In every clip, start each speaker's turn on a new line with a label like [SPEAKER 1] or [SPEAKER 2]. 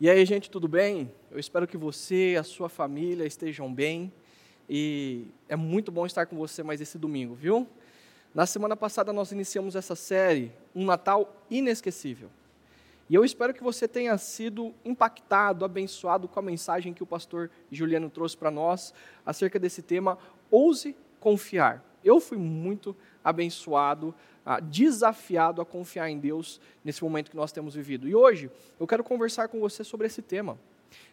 [SPEAKER 1] E aí, gente, tudo bem? Eu espero que você e a sua família estejam bem. E é muito bom estar com você mais esse domingo, viu? Na semana passada nós iniciamos essa série, Um Natal Inesquecível. E eu espero que você tenha sido impactado, abençoado com a mensagem que o pastor Juliano trouxe para nós acerca desse tema, Ouse Confiar. Eu fui muito abençoado, ah, desafiado a confiar em Deus nesse momento que nós temos vivido. E hoje eu quero conversar com você sobre esse tema.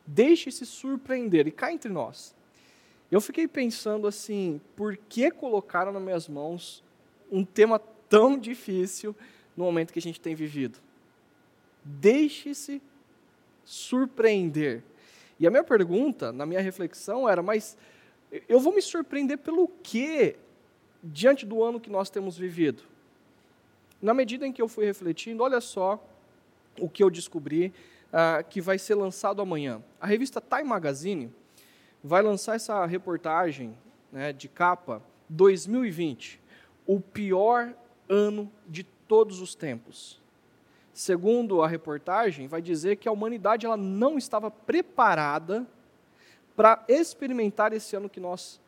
[SPEAKER 1] Deixe-se surpreender e cá entre nós. Eu fiquei pensando assim, por que colocaram nas minhas mãos um tema tão difícil no momento que a gente tem vivido? Deixe-se surpreender. E a minha pergunta, na minha reflexão, era: mas eu vou me surpreender pelo quê diante do ano que nós temos vivido? Na medida em que eu fui refletindo, olha só o que eu descobri uh, que vai ser lançado amanhã. A revista Time Magazine vai lançar essa reportagem né, de capa 2020, o pior ano de todos os tempos. Segundo a reportagem, vai dizer que a humanidade ela não estava preparada para experimentar esse ano que nós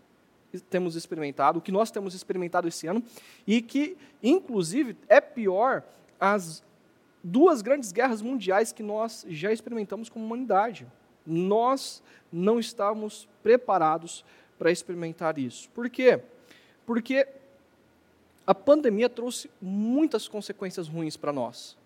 [SPEAKER 1] temos experimentado, o que nós temos experimentado esse ano, e que, inclusive, é pior as duas grandes guerras mundiais que nós já experimentamos como humanidade. Nós não estávamos preparados para experimentar isso. Por quê? Porque a pandemia trouxe muitas consequências ruins para nós.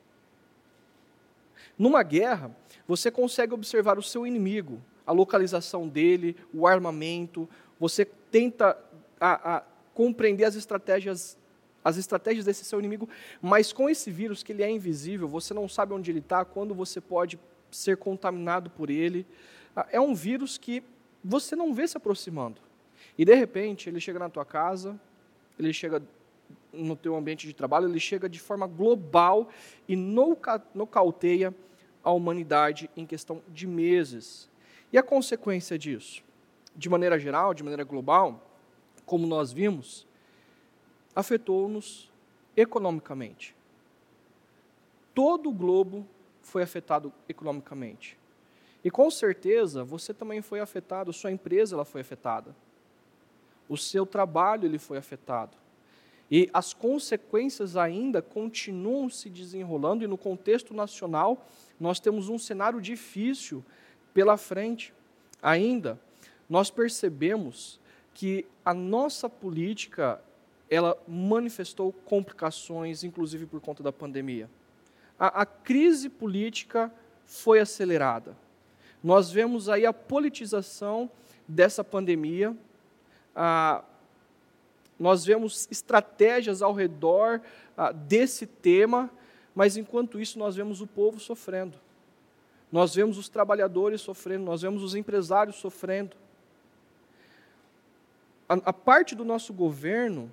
[SPEAKER 1] Numa guerra, você consegue observar o seu inimigo, a localização dele, o armamento, você tenta a, a compreender as estratégias as estratégias desse seu inimigo, mas com esse vírus que ele é invisível, você não sabe onde ele está, quando você pode ser contaminado por ele. Ah, é um vírus que você não vê se aproximando. E de repente ele chega na tua casa, ele chega no teu ambiente de trabalho, ele chega de forma global e nocauteia a humanidade em questão de meses. E a consequência disso? De maneira geral, de maneira global, como nós vimos, afetou-nos economicamente. Todo o globo foi afetado economicamente. E com certeza você também foi afetado, sua empresa ela foi afetada. O seu trabalho ele foi afetado. E as consequências ainda continuam se desenrolando e no contexto nacional nós temos um cenário difícil pela frente. Ainda nós percebemos que a nossa política ela manifestou complicações, inclusive por conta da pandemia. A, a crise política foi acelerada. Nós vemos aí a politização dessa pandemia, a, nós vemos estratégias ao redor a, desse tema, mas enquanto isso nós vemos o povo sofrendo. Nós vemos os trabalhadores sofrendo, nós vemos os empresários sofrendo a, a parte do nosso governo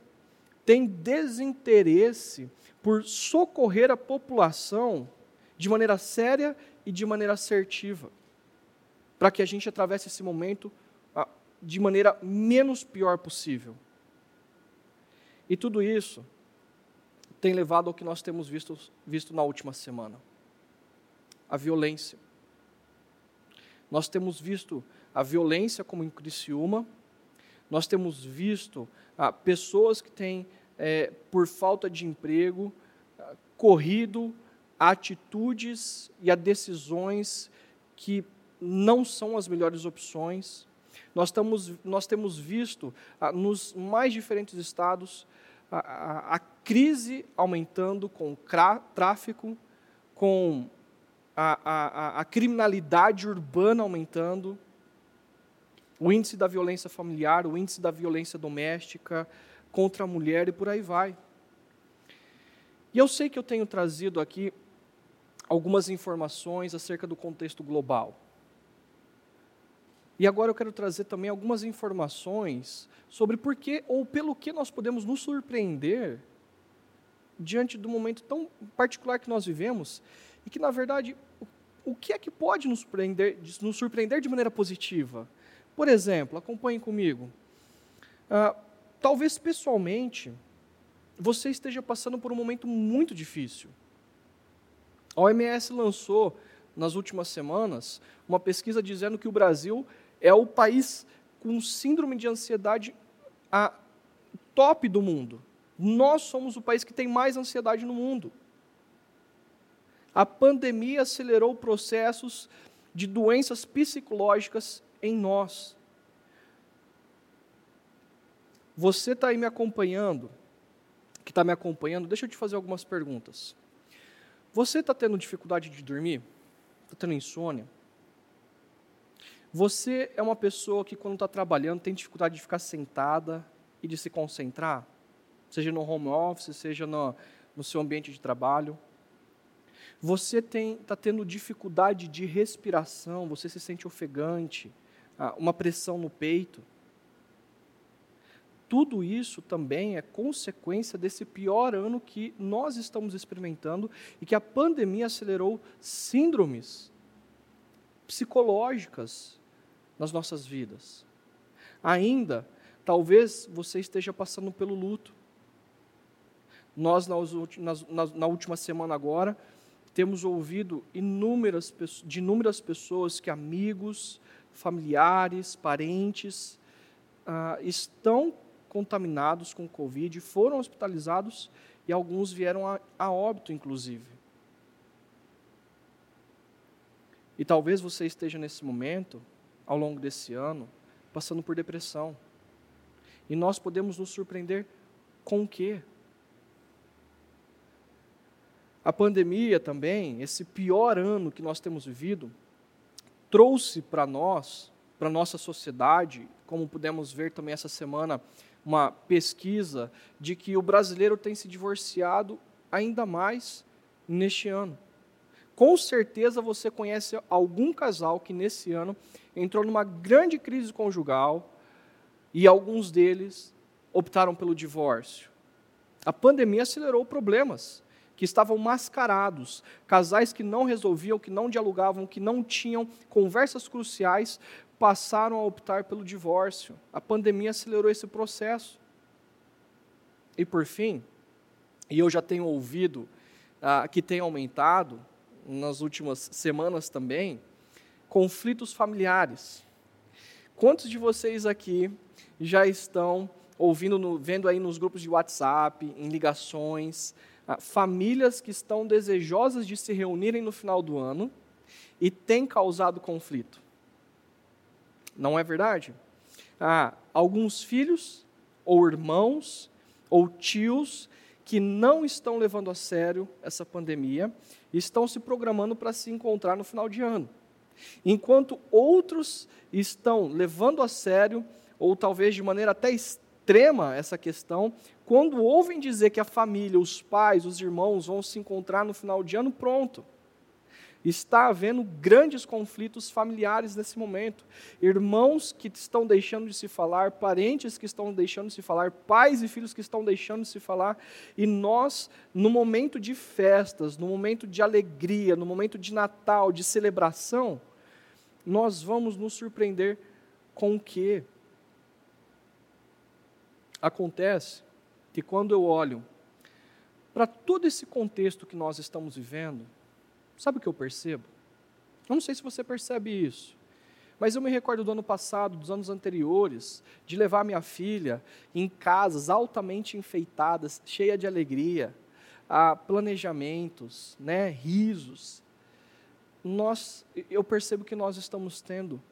[SPEAKER 1] tem desinteresse por socorrer a população de maneira séria e de maneira assertiva, para que a gente atravesse esse momento de maneira menos pior possível. E tudo isso tem levado ao que nós temos visto, visto na última semana: a violência. Nós temos visto a violência como em Criciúma, nós temos visto ah, pessoas que têm, é, por falta de emprego, ah, corrido a atitudes e a decisões que não são as melhores opções. Nós, estamos, nós temos visto ah, nos mais diferentes estados a, a, a crise aumentando com tráfico, com a, a criminalidade urbana aumentando, o índice da violência familiar, o índice da violência doméstica contra a mulher e por aí vai. E eu sei que eu tenho trazido aqui algumas informações acerca do contexto global. E agora eu quero trazer também algumas informações sobre por que ou pelo que nós podemos nos surpreender diante do momento tão particular que nós vivemos e que, na verdade, o que é que pode nos surpreender, nos surpreender de maneira positiva? Por exemplo, acompanhe comigo. Ah, talvez pessoalmente você esteja passando por um momento muito difícil. A OMS lançou nas últimas semanas uma pesquisa dizendo que o Brasil é o país com síndrome de ansiedade a top do mundo. Nós somos o país que tem mais ansiedade no mundo. A pandemia acelerou processos de doenças psicológicas em nós. Você está aí me acompanhando, que está me acompanhando, deixa eu te fazer algumas perguntas. Você está tendo dificuldade de dormir? Está tendo insônia? Você é uma pessoa que, quando está trabalhando, tem dificuldade de ficar sentada e de se concentrar? Seja no home office, seja no, no seu ambiente de trabalho. Você está tendo dificuldade de respiração, você se sente ofegante, uma pressão no peito. Tudo isso também é consequência desse pior ano que nós estamos experimentando e que a pandemia acelerou síndromes psicológicas nas nossas vidas. Ainda, talvez você esteja passando pelo luto. Nós, na, última semana agora, temos ouvido inúmeras, de inúmeras pessoas que amigos, familiares, parentes, ah, estão contaminados com Covid, foram hospitalizados e alguns vieram a, a óbito, inclusive. E talvez você esteja nesse momento, ao longo desse ano, passando por depressão. E nós podemos nos surpreender com o quê? A pandemia também, esse pior ano que nós temos vivido, trouxe para nós, para nossa sociedade, como pudemos ver também essa semana uma pesquisa de que o brasileiro tem se divorciado ainda mais neste ano. Com certeza você conhece algum casal que nesse ano entrou numa grande crise conjugal e alguns deles optaram pelo divórcio. A pandemia acelerou problemas que estavam mascarados, casais que não resolviam, que não dialogavam, que não tinham conversas cruciais, passaram a optar pelo divórcio. A pandemia acelerou esse processo. E por fim, e eu já tenho ouvido ah, que tem aumentado nas últimas semanas também, conflitos familiares. Quantos de vocês aqui já estão ouvindo, no, vendo aí nos grupos de WhatsApp, em ligações, famílias que estão desejosas de se reunirem no final do ano e têm causado conflito? Não é verdade? Há alguns filhos, ou irmãos, ou tios, que não estão levando a sério essa pandemia estão se programando para se encontrar no final de ano. Enquanto outros estão levando a sério, ou talvez de maneira até extrema, essa questão, quando ouvem dizer que a família, os pais, os irmãos vão se encontrar no final de ano, pronto Está havendo grandes conflitos familiares nesse momento. Irmãos que estão deixando de se falar, parentes que estão deixando de se falar, pais e filhos que estão deixando de se falar. E nós, no momento de festas, no momento de alegria, no momento de Natal, de celebração, nós vamos nos surpreender com o quê? Acontece que quando eu olho para todo esse contexto que nós estamos vivendo, Sabe o que eu percebo? Eu não sei se você percebe isso, mas eu me recordo do ano passado, dos anos anteriores, de levar minha filha em casas altamente enfeitadas, cheia de alegria, a planejamentos, né, risos. Nós, eu percebo que nós estamos tendo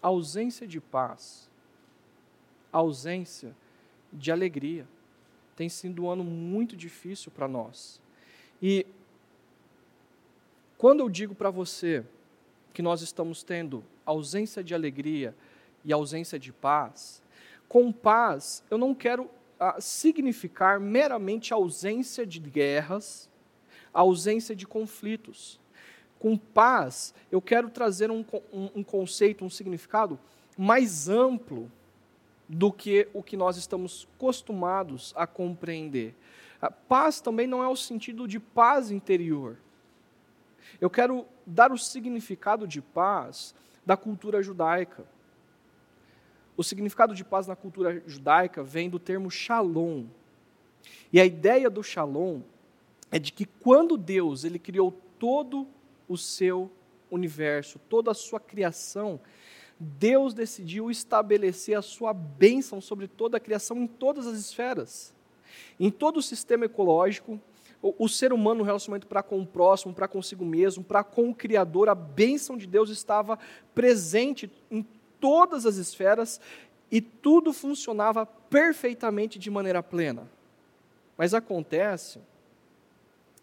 [SPEAKER 1] ausência de paz, ausência de alegria. Tem sido um ano muito difícil para nós. E quando eu digo para você que nós estamos tendo ausência de alegria e ausência de paz, com paz eu não quero ah, significar meramente ausência de guerras, ausência de conflitos. Com paz, eu quero trazer um, um, um conceito, um significado mais amplo do que o que nós estamos acostumados a compreender. Paz também não é o sentido de paz interior eu quero dar o significado de paz da cultura judaica. O significado de paz na cultura judaica vem do termo shalom. E a ideia do shalom é de que quando Deus ele criou todo o seu universo, toda a sua criação, Deus decidiu estabelecer a sua bênção sobre toda a criação em todas as esferas. Em todo o sistema ecológico, o, ser humano no relacionamento para com o próximo, para consigo mesmo, para com o Criador, a bênção de Deus estava presente em todas as esferas e tudo funcionava perfeitamente de maneira plena. Mas acontece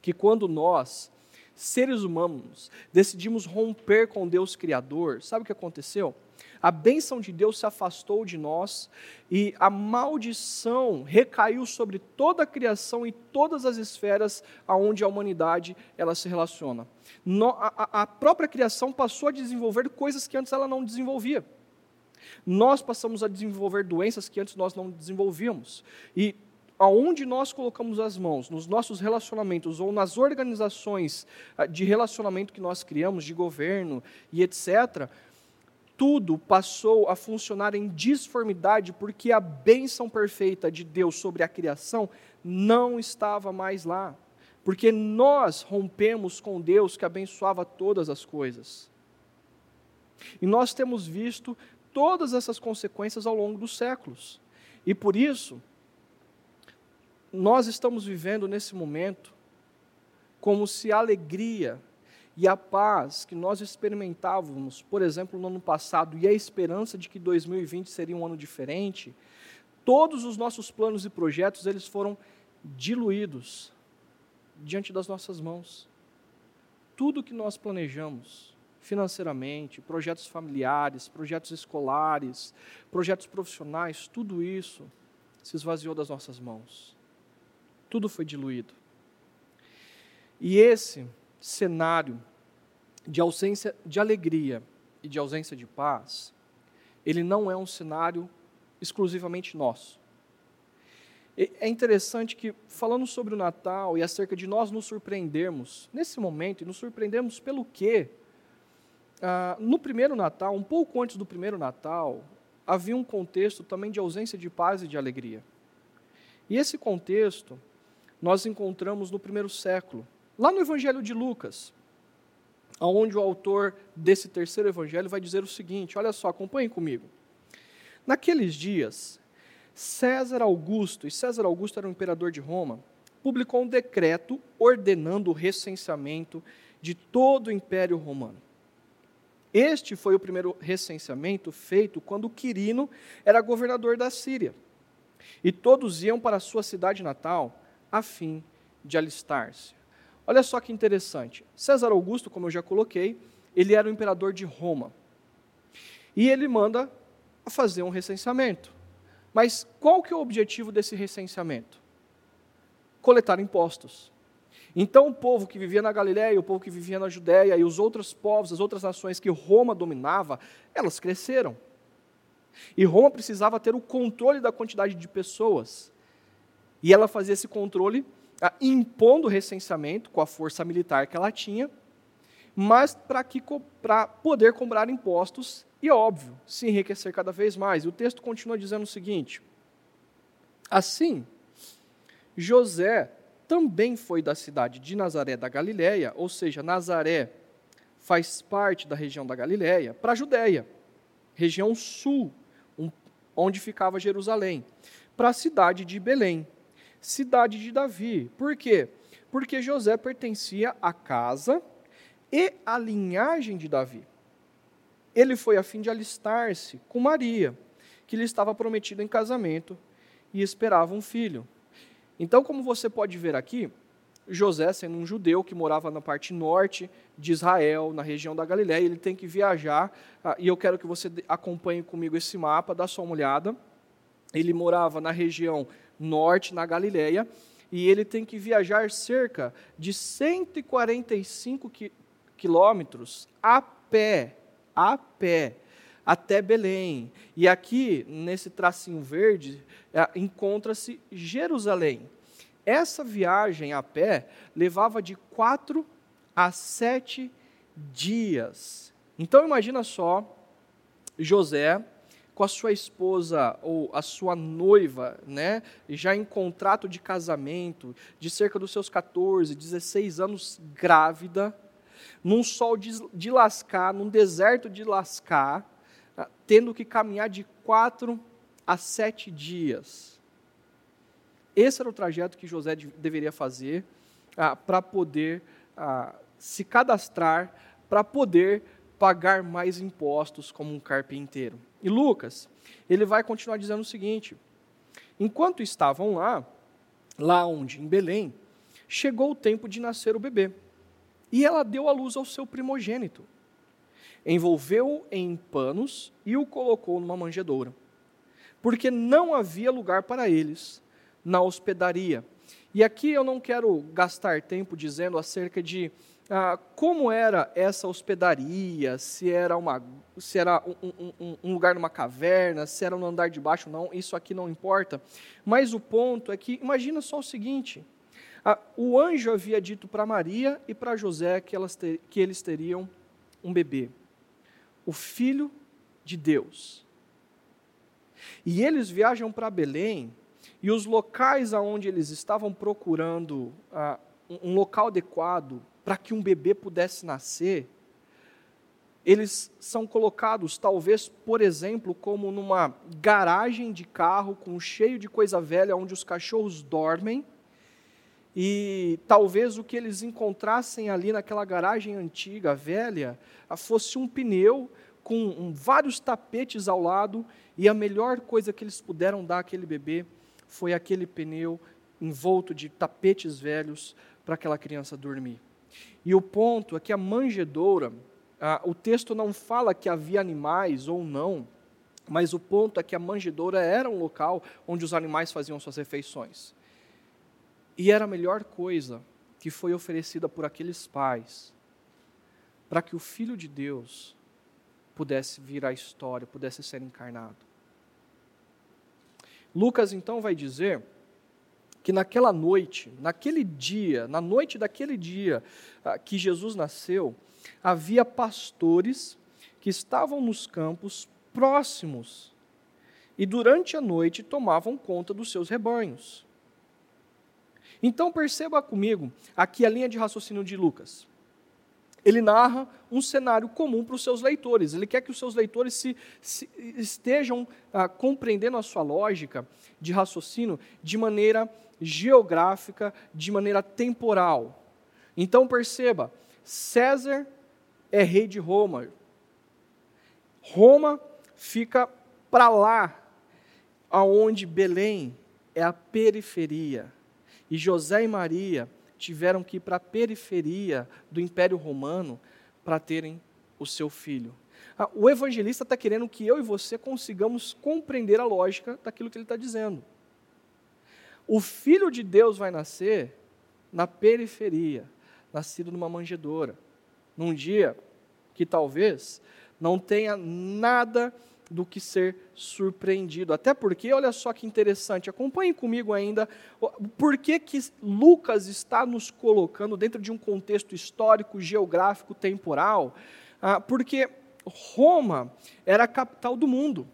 [SPEAKER 1] que quando nós, seres humanos, decidimos romper com Deus Criador, sabe o que aconteceu? A bênção de Deus se afastou de nós e a maldição recaiu sobre toda a criação e todas as esferas aonde a humanidade ela se relaciona. No, a, a própria criação passou a desenvolver coisas que antes ela não desenvolvia. Nós passamos a desenvolver doenças que antes nós não desenvolvíamos. E aonde nós colocamos as mãos, nos nossos relacionamentos ou nas organizações ah, de relacionamento que nós criamos, de governo e etc., tudo passou a funcionar em disformidade porque a bênção perfeita de Deus sobre a criação não estava mais lá. Porque nós rompemos com Deus que abençoava todas as coisas. E nós temos visto todas essas consequências ao longo dos séculos. E por isso, nós estamos vivendo nesse momento como se a alegria e a paz que nós experimentávamos, por exemplo, no ano passado, e a esperança de que 2020 seria um ano diferente, todos os nossos planos e projetos, eles foram diluídos diante das nossas mãos. Tudo que nós planejamos, financeiramente, projetos familiares, projetos escolares, projetos profissionais, tudo isso se esvaziou das nossas mãos tudo foi diluído. E esse cenário de ausência de alegria e de ausência de paz, ele não é um cenário exclusivamente nosso. É interessante que, falando sobre o Natal e acerca de nós nos surpreendermos, nesse momento, e nos surpreendemos pelo quê? Ah, no primeiro Natal, um pouco antes do primeiro Natal, havia um contexto também de ausência de paz e de alegria. E esse contexto nós encontramos no primeiro século, lá no Evangelho de Lucas, onde o autor desse terceiro evangelho vai dizer o seguinte: olha só, acompanhem comigo. Naqueles dias, César Augusto, e César Augusto era o imperador de Roma, publicou um decreto ordenando o recenseamento de todo o Império Romano. Este foi o primeiro recenseamento feito quando Quirino era governador da Síria. E todos iam para a sua cidade natal, a fim de alistar-se. Olha só que interessante. César Augusto, como eu já coloquei, ele era o imperador de Roma. E ele manda fazer um recenseamento. Mas qual que é o objetivo desse recenseamento? Coletar impostos. Então o povo que vivia na Galiléia, o povo que vivia na Judéia e os outros povos, as outras nações que Roma dominava, elas cresceram. E Roma precisava ter o controle da quantidade de pessoas. E ela fazia esse controle impondo o recenseamento com a força militar que ela tinha, mas para poder cobrar impostos e, óbvio, se enriquecer cada vez mais. E o texto continua dizendo o seguinte: Assim, José também foi da cidade de Nazaré da Galiléia, ou seja, Nazaré faz parte da região da Galiléia, para a Judéia, região sul, onde ficava Jerusalém, para a cidade de Belém, cidade de Davi. Por quê? Porque José pertencia à casa e à linhagem de Davi. Ele foi a fim de alistar-se com Maria, que lhe estava prometida em casamento e esperava um filho. Então, como você pode ver aqui, José, sendo um judeu que morava na parte norte de Israel, na região da Galiléia, ele tem que viajar, ah, e eu quero que você acompanhe comigo esse mapa, dá só uma olhada. Ele morava na região norte, na Galileia, e ele tem que viajar cerca de 145 quilômetros a pé, a pé, até Belém. E aqui, nesse tracinho verde, é, encontra-se Jerusalém. Essa viagem a pé levava de quatro a sete dias. Então imagina só, José com a sua esposa ou a sua noiva, né, já em contrato de casamento, de cerca dos seus 14, 16 anos grávida, num sol de, de lascar, num deserto de lascar, ah, tendo que caminhar de quatro a sete dias. Esse era o trajeto que José de, deveria fazer ah, para poder ah, se cadastrar, para poder pagar mais impostos como um carpinteiro. E Lucas, ele vai continuar dizendo o seguinte: enquanto estavam lá, lá onde? Em Belém, chegou o tempo de nascer o bebê. E ela deu à luz ao seu primogênito. Envolveu-o em panos e o colocou numa manjedoura. Porque não havia lugar para eles na hospedaria. E aqui eu não quero gastar tempo dizendo acerca de ah, como era essa hospedaria, se era, uma, se era um, um, um, lugar numa caverna, se era no andar de baixo, não, isso aqui não importa. Mas o ponto é que, imagina só o seguinte: ah, o anjo havia dito para Maria e para José que, elas ter, que eles teriam um bebê, o filho de Deus. E eles viajam para Belém, e os locais aonde eles estavam procurando ah, um local adequado para que um bebê pudesse nascer, eles são colocados, talvez, por exemplo, como numa garagem de carro com cheio de coisa velha, onde os cachorros dormem, e talvez o que eles encontrassem ali naquela garagem antiga, velha, fosse um pneu com vários tapetes ao lado, e a melhor coisa que eles puderam dar àquele bebê foi aquele pneu envolto de tapetes velhos para aquela criança dormir. E o ponto é que a manjedoura, ah, o texto não fala que havia animais ou não, mas o ponto é que a manjedoura era um local onde os animais faziam suas refeições. E era a melhor coisa que foi oferecida por aqueles pais para que o Filho de Deus pudesse vir à história, pudesse ser encarnado. Lucas então vai dizer que naquela noite, naquele dia, na noite daquele dia ah, que Jesus nasceu, havia pastores que estavam nos campos próximos e durante a noite tomavam conta dos seus rebanhos. Então perceba comigo aqui a linha de raciocínio de Lucas. Ele narra um cenário comum para os seus leitores. Ele quer que os seus leitores se, se estejam ah, compreendendo a sua lógica de raciocínio de maneira geográfica, de maneira temporal. Então perceba, César é rei de Roma. Roma fica para lá, aonde Belém é a periferia. E José e Maria tiveram que ir para a periferia do Império Romano para terem o seu filho. Ah, o evangelista está querendo que eu e você consigamos compreender a lógica daquilo que ele está dizendo. O filho de Deus vai nascer na periferia, nascido numa manjedoura, num dia que talvez não tenha nada do que ser surpreendido. Até porque, olha só que interessante, acompanhe comigo ainda, por que, que Lucas está nos colocando dentro de um contexto histórico, geográfico, temporal? Ah, porque Roma era a capital do mundo.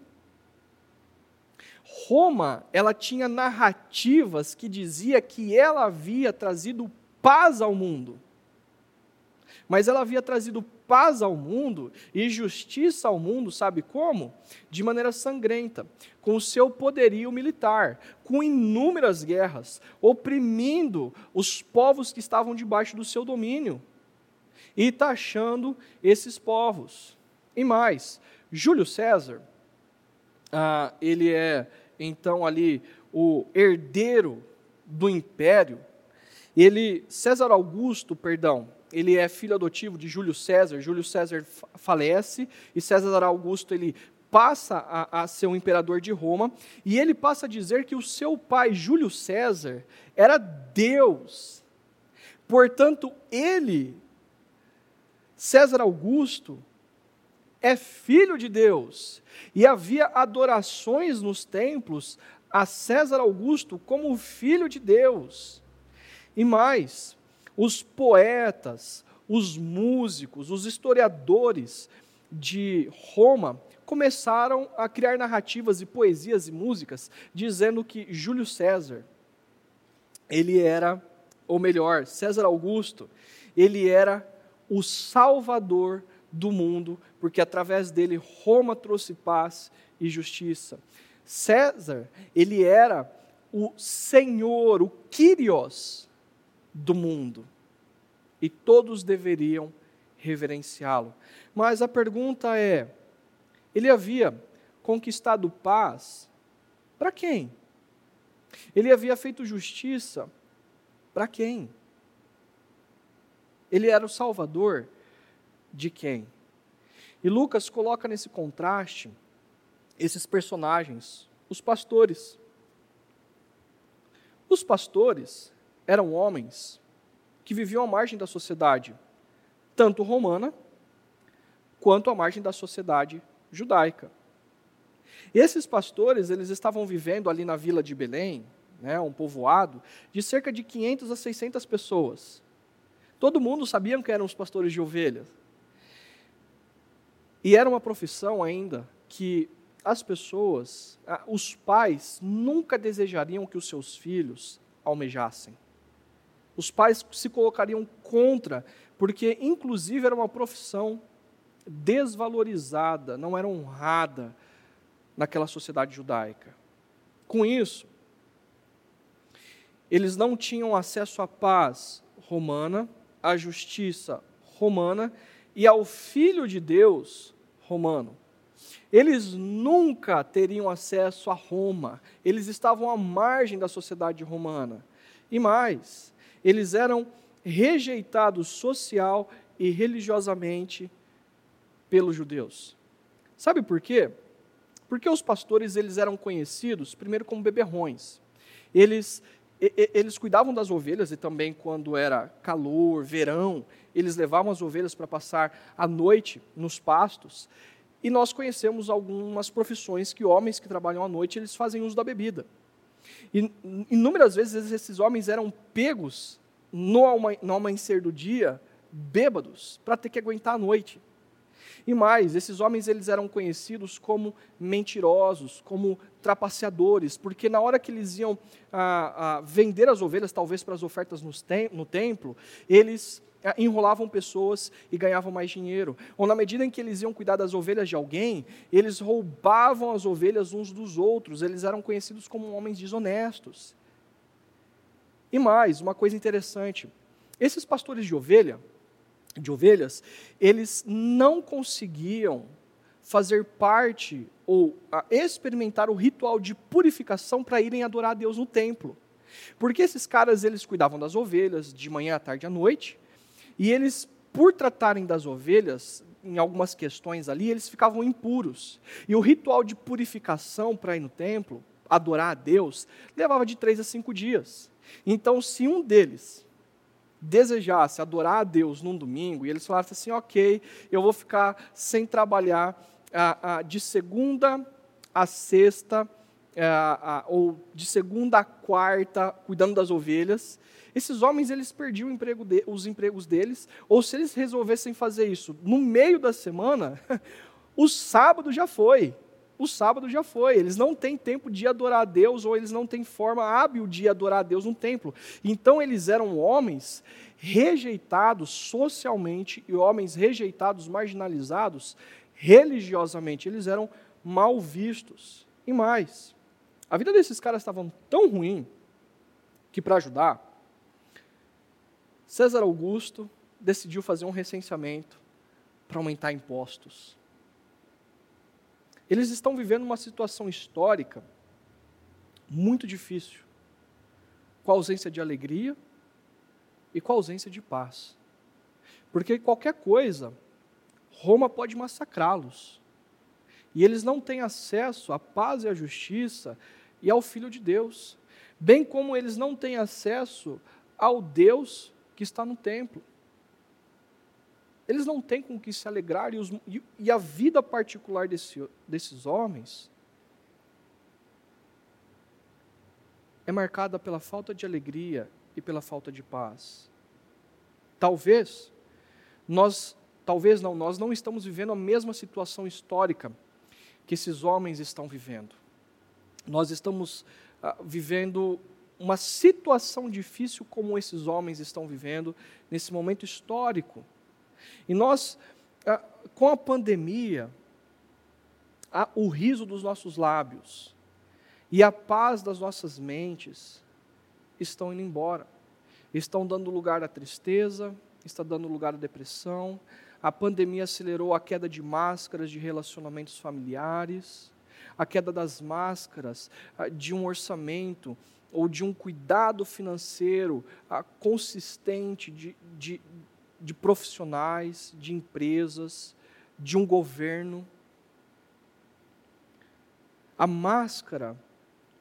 [SPEAKER 1] Roma, ela tinha narrativas que dizia que ela havia trazido paz ao mundo. Mas ela havia trazido paz ao mundo e justiça ao mundo, sabe como? De maneira sangrenta, com o seu poderio militar, com inúmeras guerras, oprimindo os povos que estavam debaixo do seu domínio e taxando esses povos. E mais, Júlio César, ah, ele é então ali o herdeiro do império, ele, César Augusto, perdão, ele é filho adotivo de Júlio César. Júlio César falece e César Augusto ele passa a, a, ser um imperador de Roma e ele passa a dizer que o seu pai Júlio César era Deus. Portanto, ele, César Augusto, é filho de Deus. E havia adorações nos templos a César Augusto como filho de Deus. E mais, os poetas, os músicos, os historiadores de Roma começaram a criar narrativas e poesias e músicas dizendo que Júlio César ele era, ou melhor, César Augusto, ele era o Salvador do mundo, porque através dele Roma trouxe paz e justiça. César, ele era o Senhor, o Kyrios do mundo, e todos deveriam reverenciá-lo. Mas a pergunta é: ele havia conquistado paz para quem? Ele havia feito justiça para quem? Ele era o salvador de quem? E Lucas coloca nesse contraste esses personagens, os pastores. Os pastores eram homens que viviam à margem da sociedade, tanto romana quanto à margem da sociedade judaica. Esses pastores, eles estavam vivendo ali na vila de Belém, né, um povoado de cerca de 500 a 600 pessoas. Todo mundo sabia que eram os pastores de ovelhas. E era uma profissão ainda que as pessoas, os pais, nunca desejariam que os seus filhos almejassem. Os pais se colocariam contra, porque, inclusive, era uma profissão desvalorizada, não era honrada naquela sociedade judaica. Com isso, eles não tinham acesso à paz romana, à justiça romana e ao Filho de Deus romano. Eles nunca teriam acesso a Roma, eles estavam à margem da sociedade romana. E mais, eles eram rejeitados social e religiosamente pelos judeus. Sabe por quê? Porque os pastores eles eram conhecidos primeiro como beberrões. Eles eles cuidavam das ovelhas e também quando era calor, verão, eles levavam as ovelhas para passar a noite nos pastos. E nós conhecemos algumas profissões que homens que trabalham à noite, eles fazem uso da bebida. E inúmeras vezes esses homens eram pegos no amanhecer do dia, bêbados, para ter que aguentar a noite. E mais, esses homens eles eram conhecidos como mentirosos, como trapaceadores, porque na hora que eles iam ah, ah, vender as ovelhas, talvez para as ofertas tem, no templo, eles ah, enrolavam pessoas e ganhavam mais dinheiro. Ou na medida em que eles iam cuidar das ovelhas de alguém, eles roubavam as ovelhas uns dos outros, eles eram conhecidos como homens desonestos. E mais, uma coisa interessante: esses pastores de ovelha, de ovelhas, eles não conseguiam fazer parte ou experimentar o ritual de purificação para irem adorar a Deus no templo. Porque esses caras, eles cuidavam das ovelhas de manhã à tarde à noite, e eles, por tratarem das ovelhas, em algumas questões ali, eles ficavam impuros. E o ritual de purificação para ir no templo, adorar a Deus, levava de três a cinco dias. Então, se um deles desejasse adorar a Deus num domingo, e eles falassem assim: ok, eu vou ficar sem trabalhar ah, ah, de segunda a sexta, ah, ou de segunda a quarta, cuidando das ovelhas, esses homens eles perdiam emprego de, os empregos deles, ou se eles resolvessem fazer isso no meio da semana, o sábado já foi o sábado já foi. Eles não têm tempo de adorar a Deus, ou eles não têm forma hábil de adorar a Deus no templo. Então eles eram homens rejeitados socialmente e homens rejeitados, marginalizados religiosamente. Eles eram mal vistos. E mais, a vida desses caras estava tão ruim que, para ajudar, César Augusto decidiu fazer um recenseamento para aumentar impostos. Eles estão vivendo uma situação histórica muito difícil, com a ausência de alegria e com a ausência de paz. Porque qualquer coisa, Roma pode massacrá-los. E eles não têm acesso à paz e à justiça e ao Filho de Deus, bem como eles não têm acesso ao Deus que está no templo. Eles não têm com que se alegrar, e, os, e, e a vida particular desse, desses homens é marcada pela falta de alegria e pela falta de paz. Talvez nós, talvez não, nós não estamos vivendo a mesma situação histórica que esses homens estão vivendo. Nós estamos ah, vivendo uma situação difícil como esses homens estão vivendo nesse momento histórico E nós, ah, com a pandemia, o riso dos nossos lábios e a paz das nossas mentes estão indo embora. Estão dando lugar à tristeza, está dando lugar à depressão. A pandemia acelerou a queda de máscaras de relacionamentos familiares, a queda das máscaras ah, de um orçamento ou de um cuidado financeiro ah, consistente de, de, de profissionais, de empresas, de um governo. A máscara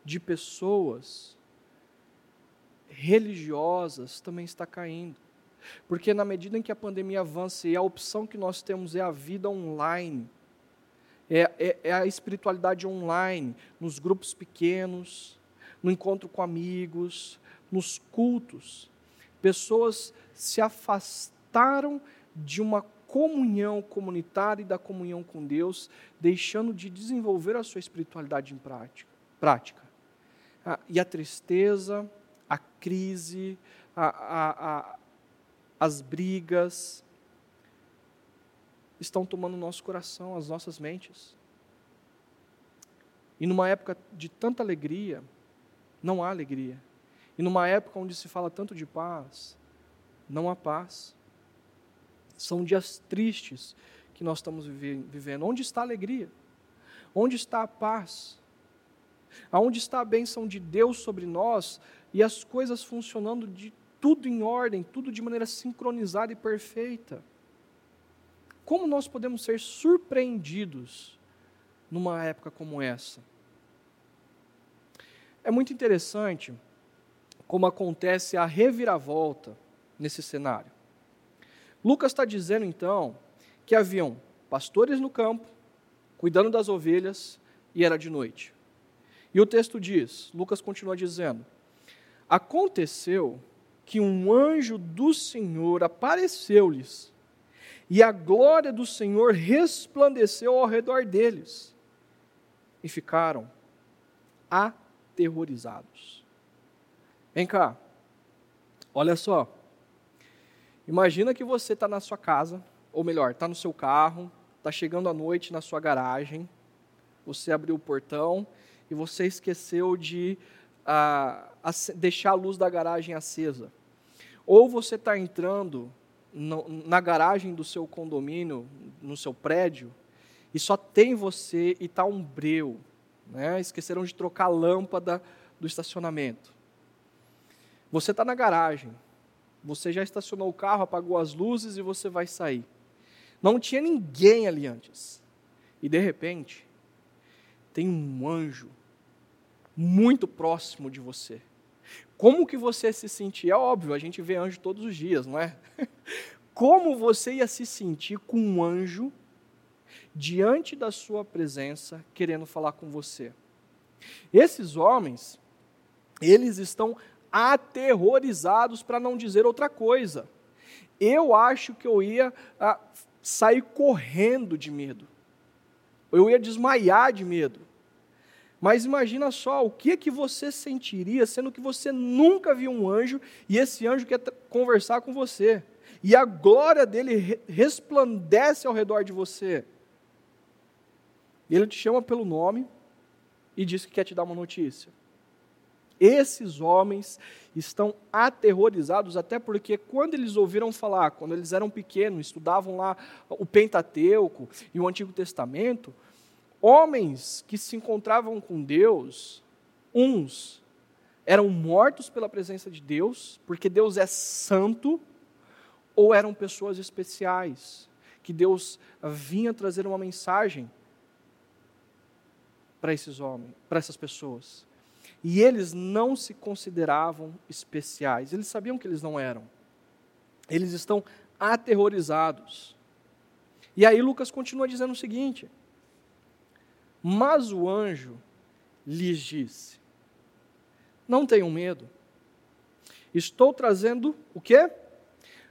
[SPEAKER 1] de pessoas religiosas também está caindo. Porque na medida em que a pandemia avança e a opção que nós temos é a vida online, é, é, é, a espiritualidade online, nos grupos pequenos, no encontro com amigos, nos cultos. Pessoas se afastaram de uma comunhão comunitária e da comunhão com Deus, deixando de desenvolver a sua espiritualidade em prática. prática. Ah, e a tristeza, a crise, a, a, a, as brigas, estão tomando o nosso coração, as nossas mentes. E numa época de tanta alegria, não há alegria. E numa época onde se fala tanto de paz, não há paz. São dias tristes que nós estamos vivendo. Onde está a alegria? Onde está a paz? Aonde está a bênção de Deus sobre nós e as coisas funcionando de tudo em ordem, tudo de maneira sincronizada e perfeita? Como nós podemos ser surpreendidos numa época como essa? É muito interessante como acontece a reviravolta nesse cenário. Lucas está dizendo então que haviam pastores no campo, cuidando das ovelhas, e era de noite. E o texto diz, Lucas continua dizendo: Aconteceu que um anjo do Senhor apareceu-lhes, e a glória do Senhor resplandeceu ao redor deles, e ficaram aterrorizados. Vem cá, olha só. Imagina que você está na sua casa, ou melhor, está no seu carro, está chegando à noite na sua garagem, você abriu o portão e você esqueceu de ah, deixar a luz da garagem acesa. Ou você está entrando no, na garagem do seu condomínio, no seu prédio, e só tem você e está um breu. Né? Esqueceram de trocar a lâmpada do estacionamento. Você está na garagem, você já estacionou o carro, apagou as luzes e você vai sair. Não tinha ninguém ali antes. E de repente, tem um anjo muito próximo de você. Como que você se sentia? É óbvio, a gente vê anjo todos os dias, não é? Como você ia se sentir com um anjo diante da sua presença, querendo falar com você? Esses homens, eles estão aterrorizados, para não dizer outra coisa. Eu acho que eu ia ah, sair correndo de medo. Eu ia desmaiar de medo. Mas imagina só, o que é que você sentiria sendo que você nunca viu um anjo e esse anjo quer conversar com você? E a glória dele resplandece ao redor de você. Ele te chama pelo nome e diz que quer te dar uma notícia. Esses homens estão aterrorizados, até porque quando eles ouviram falar, quando eles eram pequenos, estudavam lá o Pentateuco e o Antigo Testamento, homens que se encontravam com Deus, uns eram mortos pela presença de Deus, porque Deus é santo, ou eram pessoas especiais, que Deus vinha trazer uma mensagem para esses homens, para essas pessoas. E eles não se consideravam especiais, eles sabiam que eles não eram. Eles estão aterrorizados. E aí Lucas continua dizendo o seguinte: Mas o anjo lhes disse: Não tenham medo. Estou trazendo o quê?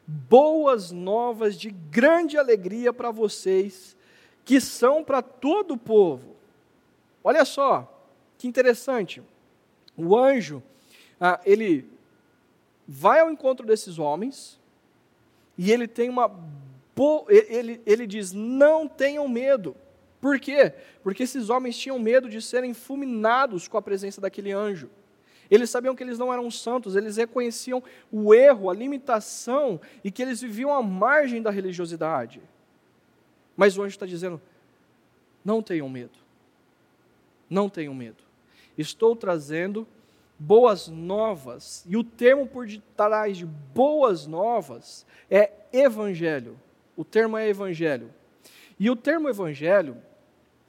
[SPEAKER 1] Boas novas de grande alegria para vocês, que são para todo o povo. Olha só, que interessante. O anjo, ah, ele vai ao encontro desses homens e ele tem uma ele, ele diz: não tenham medo. Por quê? Porque esses homens tinham medo de serem fulminados com a presença daquele anjo. Eles sabiam que eles não eram santos, eles reconheciam o erro, a limitação e que eles viviam à margem da religiosidade. Mas o anjo está dizendo: não tenham medo, não tenham medo. Estou trazendo boas novas, e o termo por detrás de boas novas é evangelho. O termo é evangelho. E o termo evangelho,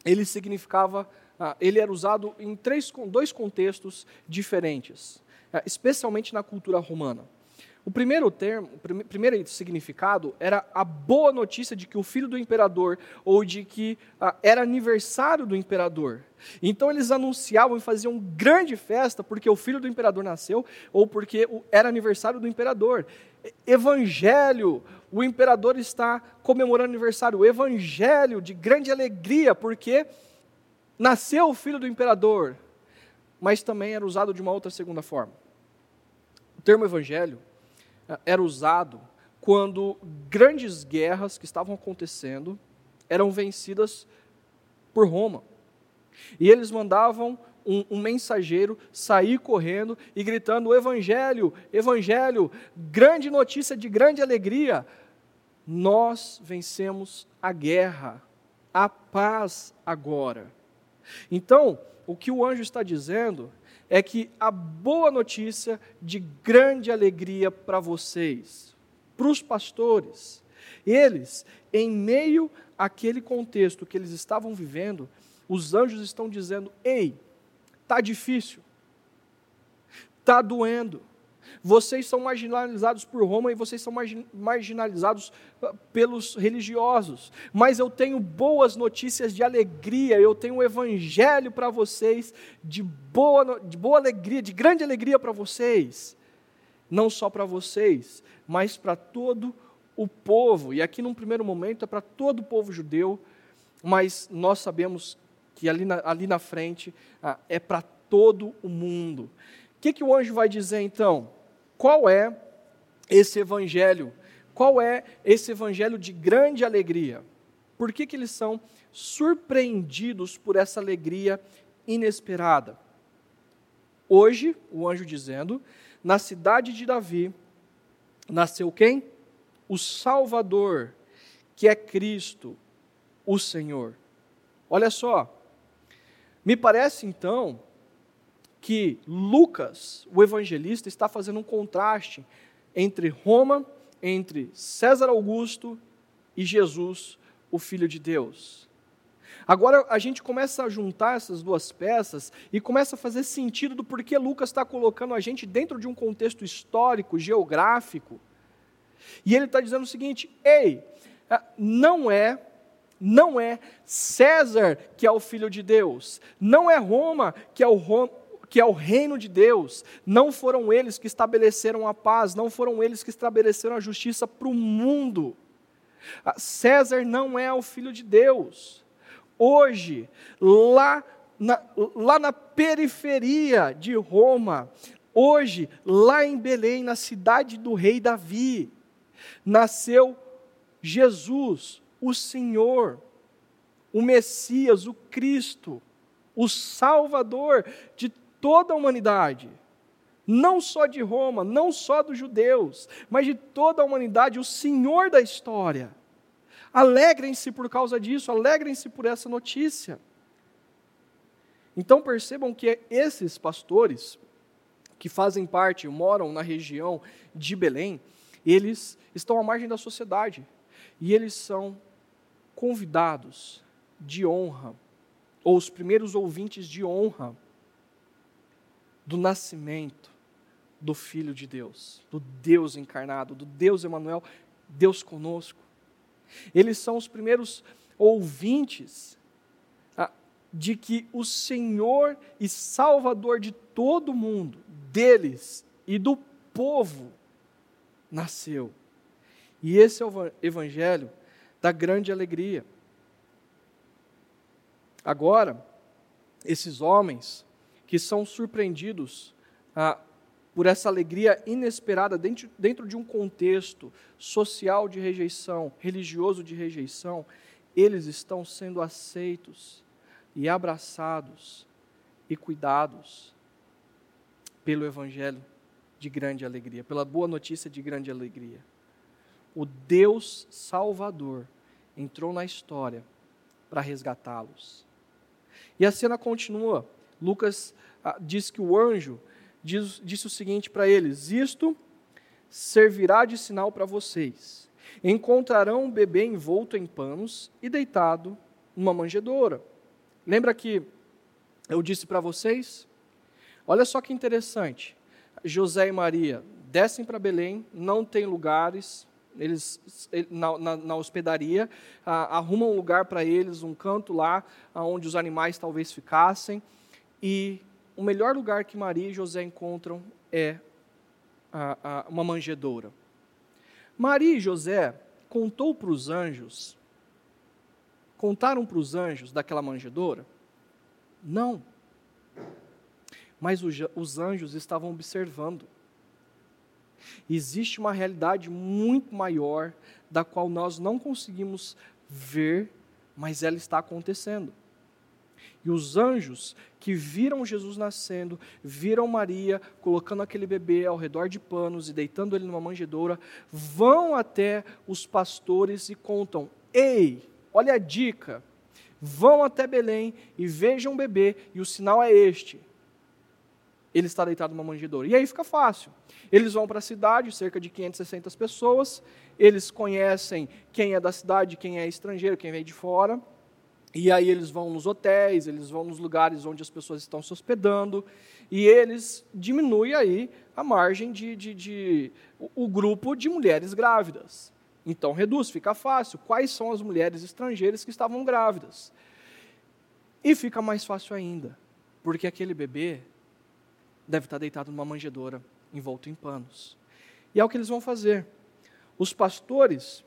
[SPEAKER 1] ele significava, ah, ele era usado em três, dois contextos diferentes, ah, especialmente na cultura romana. O primeiro termo, o primeiro significado era a boa notícia de que o filho do imperador, ou de que ah, era aniversário do imperador. Então eles anunciavam e faziam grande festa porque o filho do imperador nasceu, ou porque era aniversário do imperador. Evangelho, o imperador está comemorando aniversário. O evangelho de grande alegria, porque nasceu o filho do imperador. Mas também era usado de uma outra segunda forma. O termo evangelho era usado quando grandes guerras que estavam acontecendo eram vencidas por Roma. E eles mandavam um, um, mensageiro sair correndo e gritando: Evangelho, Evangelho, grande notícia de grande alegria. Nós vencemos a guerra, a paz agora. Então, o que o anjo está dizendo é que a boa notícia de grande alegria para vocês, para os pastores, eles, em meio àquele contexto que eles estavam vivendo, os anjos estão dizendo: ei, está difícil, está doendo, vocês são marginalizados por Roma e vocês são marginalizados pelos religiosos. Mas eu tenho boas notícias de alegria, eu tenho um evangelho para vocês, de boa, de boa alegria, de grande alegria para vocês. Não só para vocês, mas para todo o povo. E aqui, num primeiro momento, é para todo o povo judeu, mas nós sabemos que ali na, ali na frente ah, é para todo o mundo. O que, que o anjo vai dizer então? Qual é esse evangelho? Qual é esse evangelho de grande alegria? Por que, que eles são surpreendidos por essa alegria inesperada? Hoje, o anjo dizendo, na cidade de Davi, nasceu quem? O Salvador, que é Cristo, o Senhor. Olha só, me parece então que Lucas, o evangelista, está fazendo um contraste entre Roma, entre César Augusto e Jesus, o Filho de Deus. Agora a gente começa a juntar essas duas peças e começa a fazer sentido do porquê Lucas está colocando a gente dentro de um contexto histórico, geográfico. E ele está dizendo o seguinte: ei, ah, não é não é César que é o filho de Deus, não é Roma que é o, que é o reino de Deus. Não foram eles que estabeleceram a paz, não foram eles que estabeleceram a justiça para o mundo. Ah, César não é o filho de Deus. Hoje, lá na, lá na periferia de Roma, hoje, lá em Belém, na cidade do rei Davi, nasceu Jesus, o Senhor, o Messias, o Cristo, o Salvador de toda a humanidade. Não só de Roma, não só dos judeus, mas de toda a humanidade, o Senhor da história. Alegrem-se por causa disso, alegrem-se por essa notícia. Então percebam que esses pastores, que fazem parte, moram na região de Belém, eles estão à margem da sociedade e eles são convidados de honra, ou os primeiros ouvintes de honra do nascimento do Filho de Deus, do Deus encarnado, do Deus Emanuel, Deus conosco. Eles são os primeiros ouvintes ah, de que o Senhor e Salvador de todo mundo, deles e do povo, nasceu. E esse é o evangelho da grande alegria. Agora, esses homens que são surpreendidos ah, por essa alegria inesperada dentro, dentro de um contexto social de rejeição, religioso de rejeição, eles estão sendo aceitos e abraçados e cuidados pelo Evangelho de grande alegria, pela boa notícia de grande alegria. O Deus Salvador entrou na história para resgatá-los. E a cena continua. Lucas ah, diz que o anjo diz, disse o seguinte para eles: Isto servirá de sinal para vocês. Encontrarão um bebê envolto em panos e deitado numa manjedoura. Lembra que eu disse para vocês? Olha só que interessante. José e Maria descem para Belém, não tem lugares, eles na, na, na hospedaria ah, arrumam um lugar para eles, um canto lá onde os animais talvez ficassem, e o melhor lugar que Maria e José encontram é a, a, uma manjedoura. Maria e José contou para os anjos, contaram para os anjos daquela manjedoura? Não. Mas os, os anjos estavam observando. Existe uma realidade muito maior da qual nós não conseguimos ver, mas ela está acontecendo. E os anjos que viram Jesus nascendo, viram Maria colocando aquele bebê ao redor de panos e deitando ele numa manjedoura, vão até os pastores e contam: Ei, olha a dica. Vão até Belém e vejam o bebê, e o sinal é este ele está deitado numa manjedoura. E aí fica fácil. Eles vão para a cidade, cerca de 560 pessoas, eles conhecem quem é da cidade, quem é estrangeiro, quem vem de fora, e aí eles vão nos hotéis, eles vão nos lugares onde as pessoas estão se hospedando, e eles diminuem aí a margem de, de, de o grupo de mulheres grávidas. Então reduz, fica fácil. Quais são as mulheres estrangeiras que estavam grávidas? E fica mais fácil ainda, porque aquele bebê deve estar deitado numa manjedoura, envolto em panos. E é o que eles vão fazer. Os pastores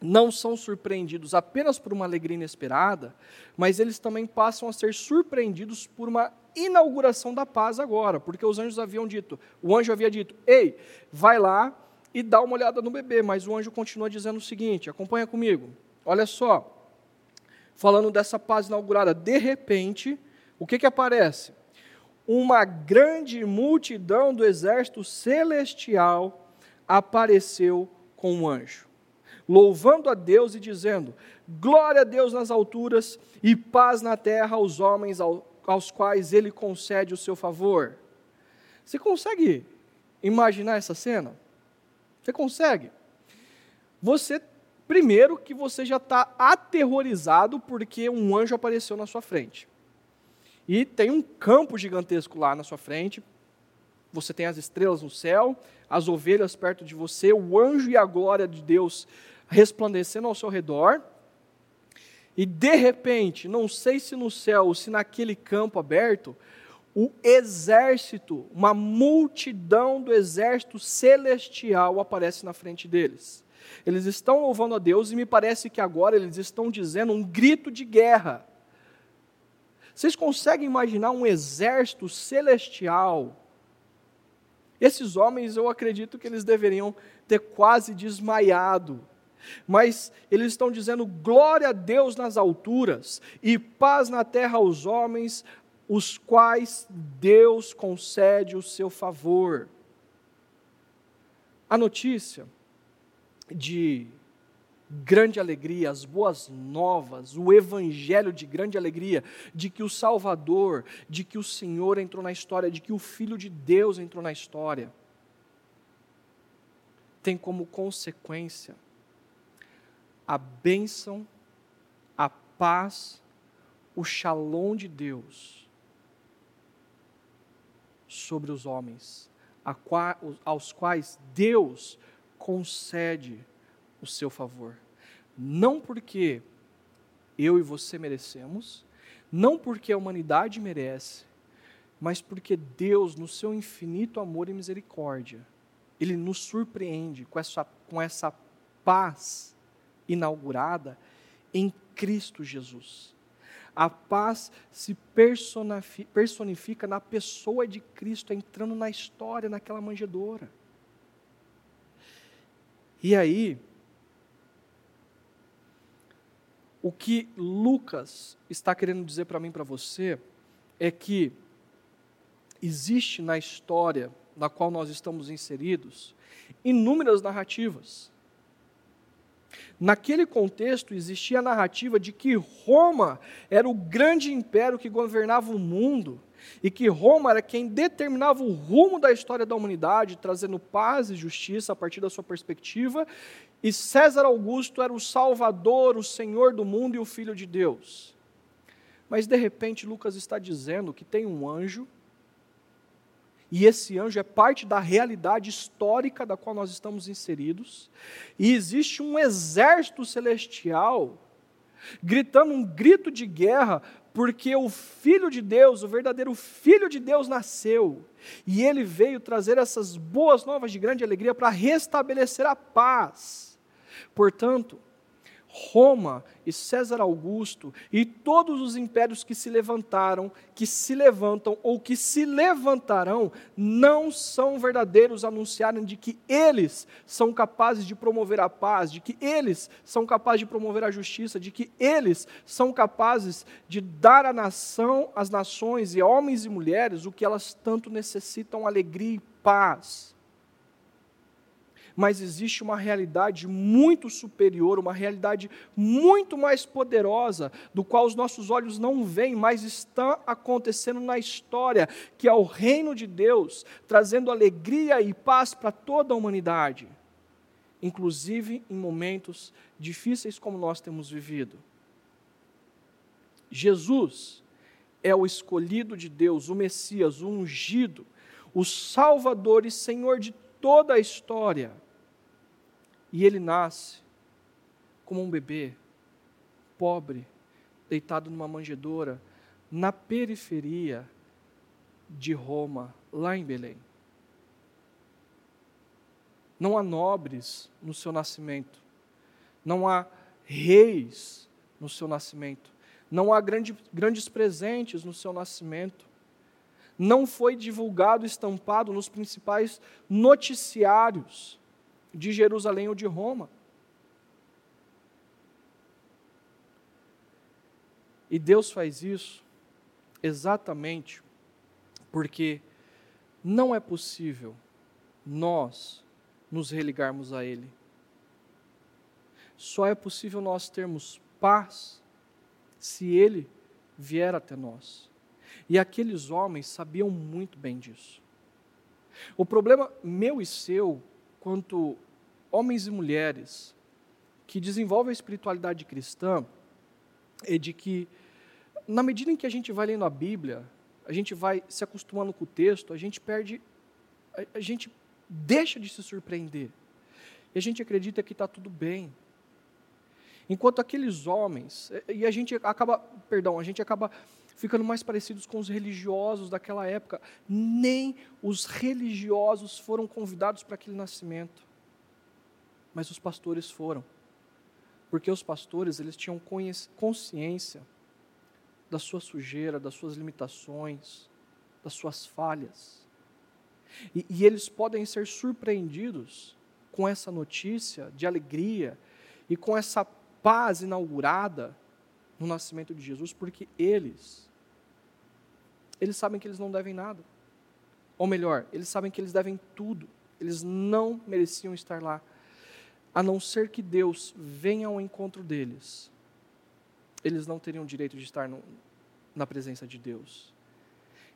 [SPEAKER 1] não são surpreendidos apenas por uma alegria inesperada, mas eles também passam a ser surpreendidos por uma inauguração da paz agora, porque os anjos haviam dito, o anjo havia dito: "Ei, vai lá e dá uma olhada no bebê", mas o anjo continua dizendo o seguinte: acompanha comigo. Olha só. Falando dessa paz inaugurada, de repente, o que que aparece? uma grande multidão do exército celestial apareceu com um anjo, louvando a Deus e dizendo: Glória a Deus nas alturas e paz na terra aos homens aos quais ele concede o seu favor. Você consegue imaginar essa cena? Você consegue? Você, primeiro, que você já está aterrorizado porque um anjo apareceu na sua frente e tem um campo gigantesco lá na sua frente. Você tem as estrelas no céu, as ovelhas perto de você, o anjo e a glória de Deus resplandecendo ao seu redor. E de repente, não sei se no céu ou se naquele campo aberto, o exército, uma multidão do exército celestial aparece na frente deles. Eles estão louvando a Deus e me parece que agora eles estão dizendo um grito de guerra. Vocês conseguem imaginar um exército celestial? Esses homens, eu acredito que eles deveriam ter quase desmaiado. Mas eles estão dizendo glória a Deus nas alturas e paz na terra aos homens, os quais Deus concede o seu favor. A notícia de grande alegria, as boas novas, o evangelho de grande alegria, de que o Salvador, de que o Senhor entrou na história, de que o Filho de Deus entrou na história, tem como consequência a bênção, a paz, o shalom de Deus sobre os homens, aos quais Deus concede o seu favor. Não porque eu e você merecemos, não porque a humanidade merece, mas porque Deus, no seu infinito amor e misericórdia, Ele nos surpreende com essa, com essa paz inaugurada em Cristo Jesus. A paz se personifica na pessoa de Cristo, entrando na história, naquela manjedoura. E aí, o que Lucas está querendo dizer para mim, para você, é que existe na história na qual nós estamos inseridos inúmeras narrativas. Naquele contexto existia a narrativa de que Roma era o grande império que governava o mundo e que Roma era quem determinava o rumo da história da humanidade, trazendo paz e justiça a partir da sua perspectiva, e César Augusto era o Salvador, o Senhor do mundo e o Filho de Deus. Mas de repente Lucas está dizendo que tem um anjo e esse anjo é parte da realidade histórica da qual nós estamos inseridos. E existe um exército celestial gritando um grito de guerra, porque o Filho de Deus, o verdadeiro Filho de Deus, nasceu. E ele veio trazer essas boas novas de grande alegria para restabelecer a paz. Portanto, Roma e César Augusto e todos os impérios que se levantaram, que se levantam ou que se levantarão, não são verdadeiros anunciarem de que eles são capazes de promover a paz, de que eles são capazes de promover a justiça, de que eles são capazes de dar à nação, às nações e homens e mulheres o que elas tanto necessitam, alegria e paz mas existe uma realidade muito superior, uma realidade muito mais poderosa, do qual os nossos olhos não veem, mas está acontecendo na história, que é o reino de Deus, trazendo alegria e paz para toda a humanidade, inclusive em momentos difíceis como nós temos vivido. Jesus é o escolhido de Deus, o Messias, o ungido, o Salvador e Senhor de toda a história. E ele nasce como um bebê, pobre, deitado numa manjedoura, na periferia de Roma, lá em Belém. Não há nobres no seu nascimento, não há reis no seu nascimento, não há grande, grandes presentes no seu nascimento, não foi divulgado, estampado nos principais noticiários de Jerusalém ou de Roma. E Deus faz isso exatamente porque não é possível nós nos religarmos a Ele. Só é possível nós termos paz se Ele vier até nós. E aqueles homens sabiam muito bem disso. O problema meu e seu, quanto homens e mulheres que desenvolvem a espiritualidade cristã é de que, na medida em que a gente vai lendo a Bíblia, a gente vai se acostumando com o texto, a gente perde, a, gente deixa de se surpreender. E a gente acredita que está tudo bem. Enquanto aqueles homens, e a gente acaba, perdão, a gente acaba ficando mais parecidos com os religiosos daquela época. Nem os religiosos foram convidados para aquele nascimento mas os pastores foram. Porque os pastores, eles tinham consciência da sua sujeira, das suas limitações, das suas falhas. E, e eles podem ser surpreendidos com essa notícia de alegria e com essa paz inaugurada no nascimento de Jesus, porque eles, eles sabem que eles não devem nada. Ou melhor, eles sabem que eles devem tudo. Eles não mereciam estar lá a não ser que Deus venha ao encontro deles, eles não teriam direito de estar no, na presença de Deus.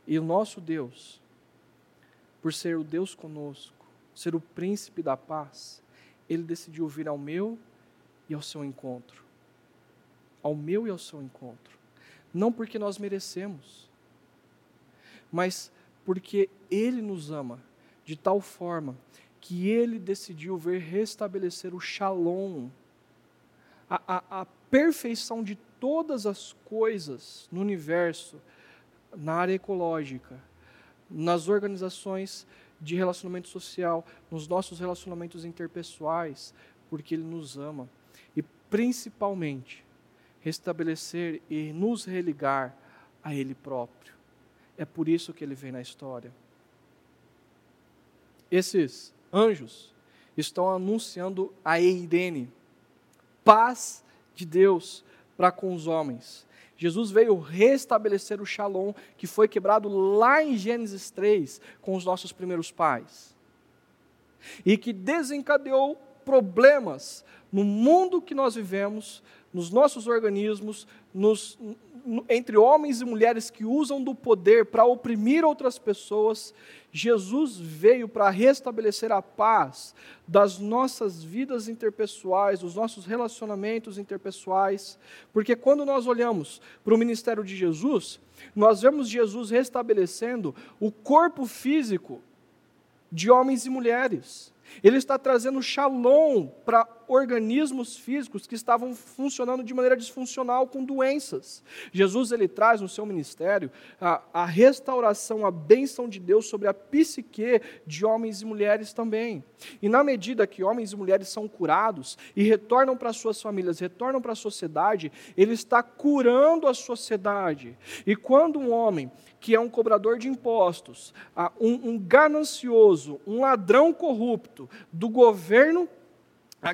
[SPEAKER 1] E o nosso Deus, por ser o Deus conosco, ser o príncipe da paz, ele decidiu vir ao meu e ao seu encontro. Ao meu e ao seu encontro. Não porque nós merecemos, mas porque ele nos ama de tal forma que ele decidiu ver restabelecer o shalom, a, a, a perfeição de todas as coisas no universo, na área ecológica, nas organizações de relacionamento social, nos nossos relacionamentos interpessoais, porque Ele nos ama. E principalmente restabelecer e nos religar a Ele próprio. É por isso que Ele vem na história. Esses anjos estão anunciando a Eirene, paz de Deus para com os homens. Jesus veio restabelecer o shalom que foi quebrado lá em Gênesis 3 com os nossos primeiros pais. E que desencadeou problemas no mundo que nós vivemos, nos nossos organismos, nos, entre homens e mulheres que usam do poder para oprimir outras pessoas, Jesus veio para restabelecer a paz das nossas vidas interpessoais, dos nossos relacionamentos interpessoais, porque quando nós olhamos para o ministério de Jesus, nós vemos Jesus restabelecendo o corpo físico de homens e mulheres. Ele está trazendo shalom para organismos físicos que estavam funcionando de maneira disfuncional com doenças. Jesus ele traz no seu ministério a, a restauração, a bênção de Deus sobre a psique de homens e mulheres também. E na medida que homens e mulheres são curados e retornam para suas famílias, retornam para a sociedade, ele está curando a sociedade. E quando um homem que é um cobrador de impostos, um, um ganancioso, um ladrão corrupto do governo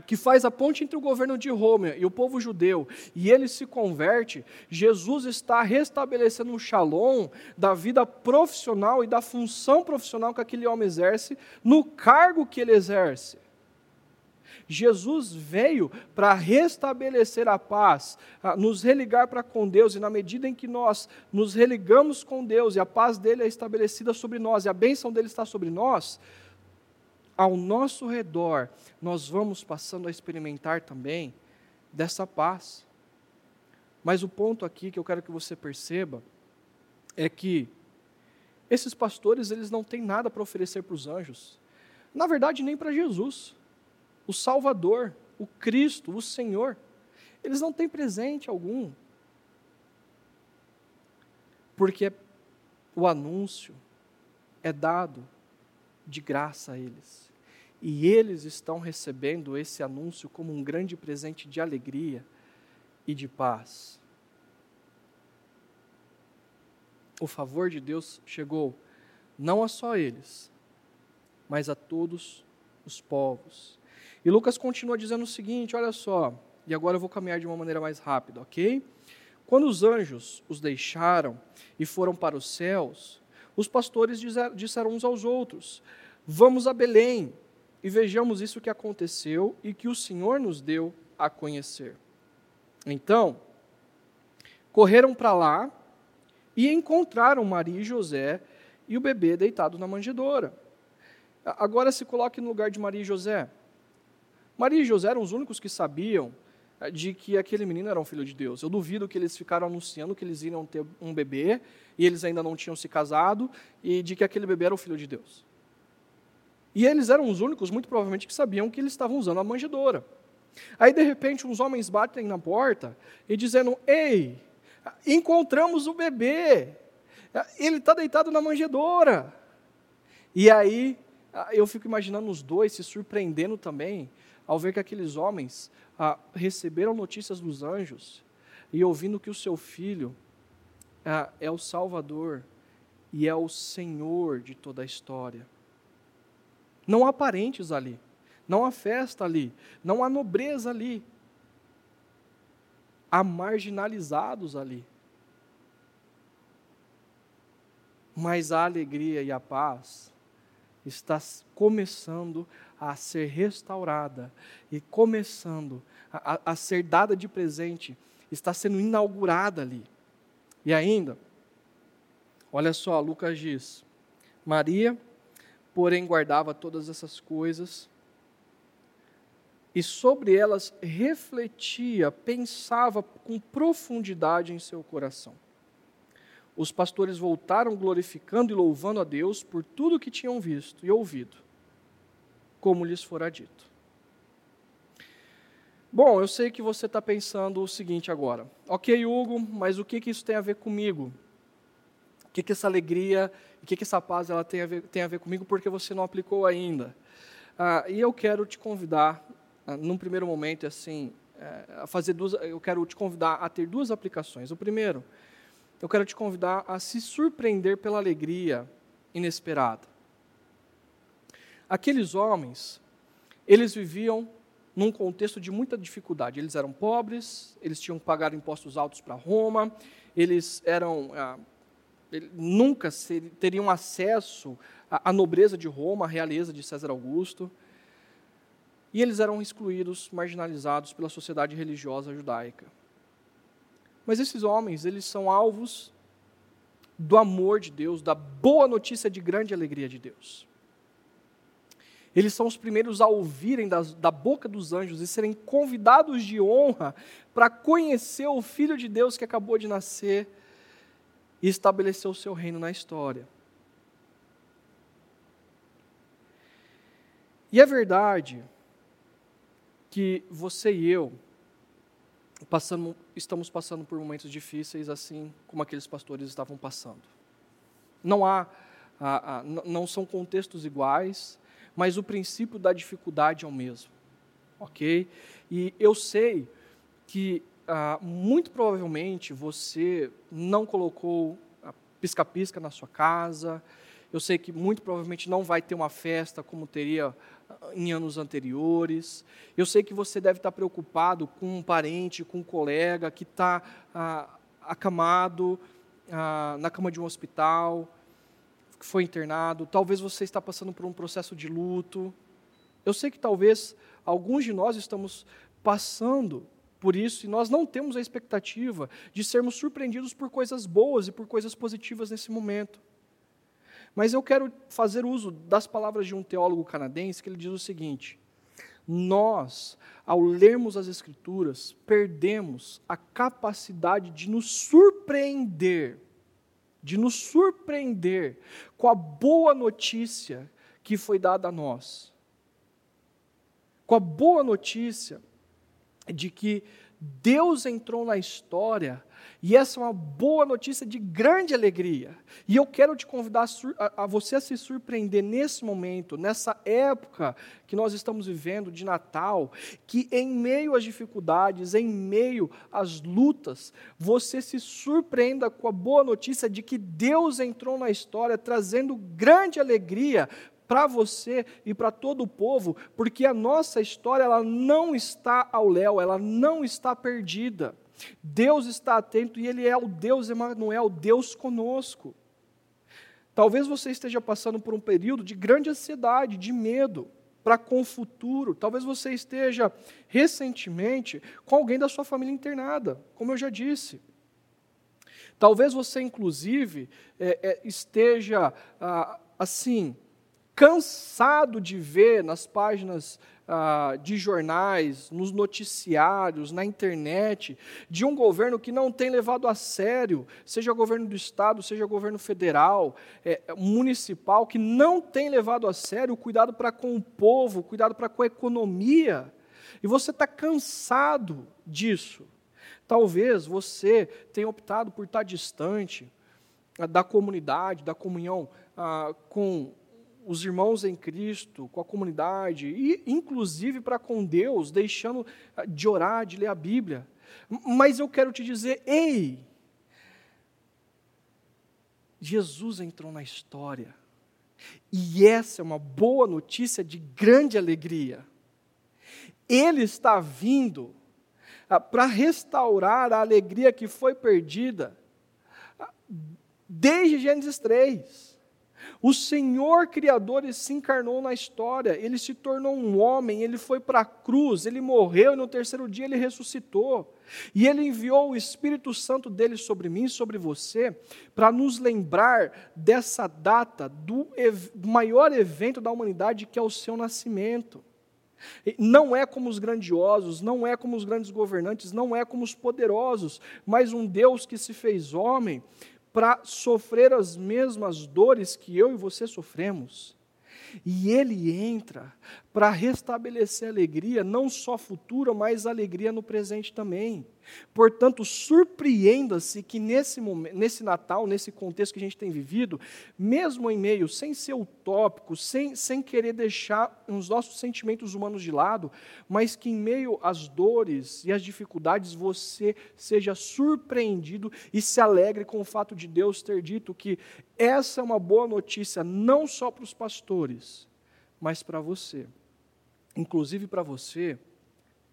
[SPEAKER 1] que faz a ponte entre o governo de Roma e o povo judeu, e ele se converte, Jesus está restabelecendo um shalom da vida profissional e da função profissional que aquele homem exerce, no cargo que ele exerce. Jesus veio para restabelecer a paz, nos religar para com Deus, e na medida em que nós nos religamos com Deus e a paz dele é estabelecida sobre nós e a bênção dele está sobre nós, ao nosso redor nós vamos passando a experimentar também dessa paz. Mas o ponto aqui que eu quero que você perceba é que esses pastores eles não têm nada para oferecer para os anjos. Na verdade, nem para Jesus o Salvador, o Cristo, o Senhor. Eles não têm presente algum. Porque o anúncio é dado de graça a eles. E eles estão recebendo esse anúncio como um grande presente de alegria e de paz. O favor de Deus chegou não a só eles, mas a todos os povos. E Lucas continua dizendo o seguinte: olha só, e agora eu vou caminhar de uma maneira mais rápida, ok? Quando os anjos os deixaram e foram para os céus, os pastores disseram uns aos outros: Vamos a Belém e vejamos isso que aconteceu e que o Senhor nos deu a conhecer. Então, correram para lá e encontraram Maria e José e o bebê deitado na manjedoura. Agora se coloque no lugar de Maria e José. Maria e José eram os únicos que sabiam de que aquele menino era um filho de Deus. Eu duvido que eles ficaram anunciando que eles iriam ter um bebê e eles ainda não tinham se casado e de que aquele bebê era o filho de Deus. E eles eram os únicos, muito provavelmente, que sabiam que eles estavam usando a manjedoura. Aí, de repente, uns homens batem na porta e dizendo: Ei, encontramos o bebê, ele está deitado na manjedoura. E aí, eu fico imaginando os dois se surpreendendo também, ao ver que aqueles homens ah, receberam notícias dos anjos e ouvindo que o seu filho ah, é o Salvador e é o Senhor de toda a história. Não há parentes ali, não há festa ali, não há nobreza ali, há marginalizados ali. Mas a alegria e a paz está começando a ser restaurada e começando a, a, ser dada de presente, está sendo inaugurada ali. E ainda, olha só, Lucas diz: Maria, porém, guardava todas essas coisas e sobre elas refletia, pensava com profundidade em seu coração. Os pastores voltaram glorificando e louvando a Deus por tudo que tinham visto e ouvido como lhes fora dito. Bom, eu sei que você está pensando o seguinte agora. Ok, Hugo, mas o que, que isso tem a ver comigo? O que, que essa alegria, o que, que essa paz ela tem, a ver, tem a ver comigo porque você não aplicou ainda? Ah, e eu quero te convidar, ah, num primeiro momento, assim, é, a fazer duas, eu quero te convidar a ter duas aplicações. O primeiro, eu quero te convidar a se surpreender pela alegria inesperada. Aqueles homens, eles viviam num contexto de muita dificuldade. Eles eram pobres, eles tinham que pagar impostos altos para Roma, eles eram ah, nunca ser, teriam acesso à, à nobreza de Roma, à realeza de César Augusto. E eles eram excluídos, marginalizados pela sociedade religiosa judaica. Mas esses homens, eles são alvos do amor de Deus, da boa notícia de grande alegria de Deus. Eles são os primeiros a ouvirem da, da boca dos anjos e serem convidados de honra para conhecer o Filho de Deus que acabou de nascer e estabeleceu o seu reino na história. E é verdade que você e eu passando, estamos passando por momentos difíceis, assim como aqueles pastores estavam passando. Não há, não são contextos iguais, mas o princípio da dificuldade é o mesmo, ok? E eu sei que ah, muito provavelmente você não colocou pisca-pisca na sua casa. Eu sei que muito provavelmente não vai ter uma festa como teria em anos anteriores. Eu sei que você deve estar preocupado com um parente, com um colega que está ah, acamado ah, na cama de um hospital que foi internado, talvez você está passando por um processo de luto. Eu sei que talvez alguns de nós estamos passando por isso e nós não temos a expectativa de sermos surpreendidos por coisas boas e por coisas positivas nesse momento. Mas eu quero fazer uso das palavras de um teólogo canadense que ele diz o seguinte: nós, ao lermos as Escrituras, perdemos a capacidade de nos surpreender de nos surpreender com a boa notícia que foi dada a nós. Com a boa notícia de que Deus entrou na história e essa é uma boa notícia de grande alegria. E eu quero te convidar a, a, você a se surpreender nesse momento, nessa época que nós estamos vivendo de Natal, que em meio às dificuldades, em meio às lutas, você se surpreenda com a boa notícia de que Deus entrou na história trazendo grande alegria para você e para todo o povo, porque a nossa história ela não está ao léu, ela não está perdida. Deus está atento e Ele é o Deus Emanuel, Deus conosco. Talvez você esteja passando por um período de grande ansiedade, de medo para com o futuro. Talvez você esteja recentemente com alguém da sua família internada, como eu já disse. Talvez você, inclusive, é, é, esteja ah, assim cansado de ver nas páginas ah, de jornais, nos noticiários, na internet, de um governo que não tem levado a sério, seja governo do Estado, seja governo federal, é, municipal, que não tem levado a sério o cuidado para com o povo, o cuidado para com a economia. E você está cansado disso. Talvez você tenha optado por estar distante ah, da comunidade, da comunhão ah, com os irmãos em Cristo, com a comunidade, e inclusive para com Deus, deixando ah, de orar, de ler a Bíblia. Mas eu quero te dizer, ei, Jesus entrou na história. E essa é uma boa notícia de grande alegria. Ele está vindo ah, para restaurar a alegria que foi perdida ah, desde Gênesis 3. O Senhor Criador se encarnou na história, ele se tornou um homem, ele foi para a cruz, ele morreu e no terceiro dia ele ressuscitou. E ele enviou o Espírito Santo dele sobre mim, sobre você, para nos lembrar dessa data do maior evento da humanidade que é o seu nascimento. Não é como os grandiosos, não é como os grandes governantes, não é como os poderosos, mas um Deus que se fez homem para sofrer as mesmas dores que eu e você sofremos. E ele entra para restabelecer alegria, não só futura, mas alegria no presente também. Portanto, surpreenda-se que nesse, momento, nesse Natal, nesse contexto que a gente tem vivido, mesmo em meio, sem ser utópico, sem, sem querer deixar os nossos sentimentos humanos de lado, mas que em meio às dores e às dificuldades você seja surpreendido e se alegre com o fato de Deus ter dito que essa é uma boa notícia não só para os pastores, mas para você. Inclusive para você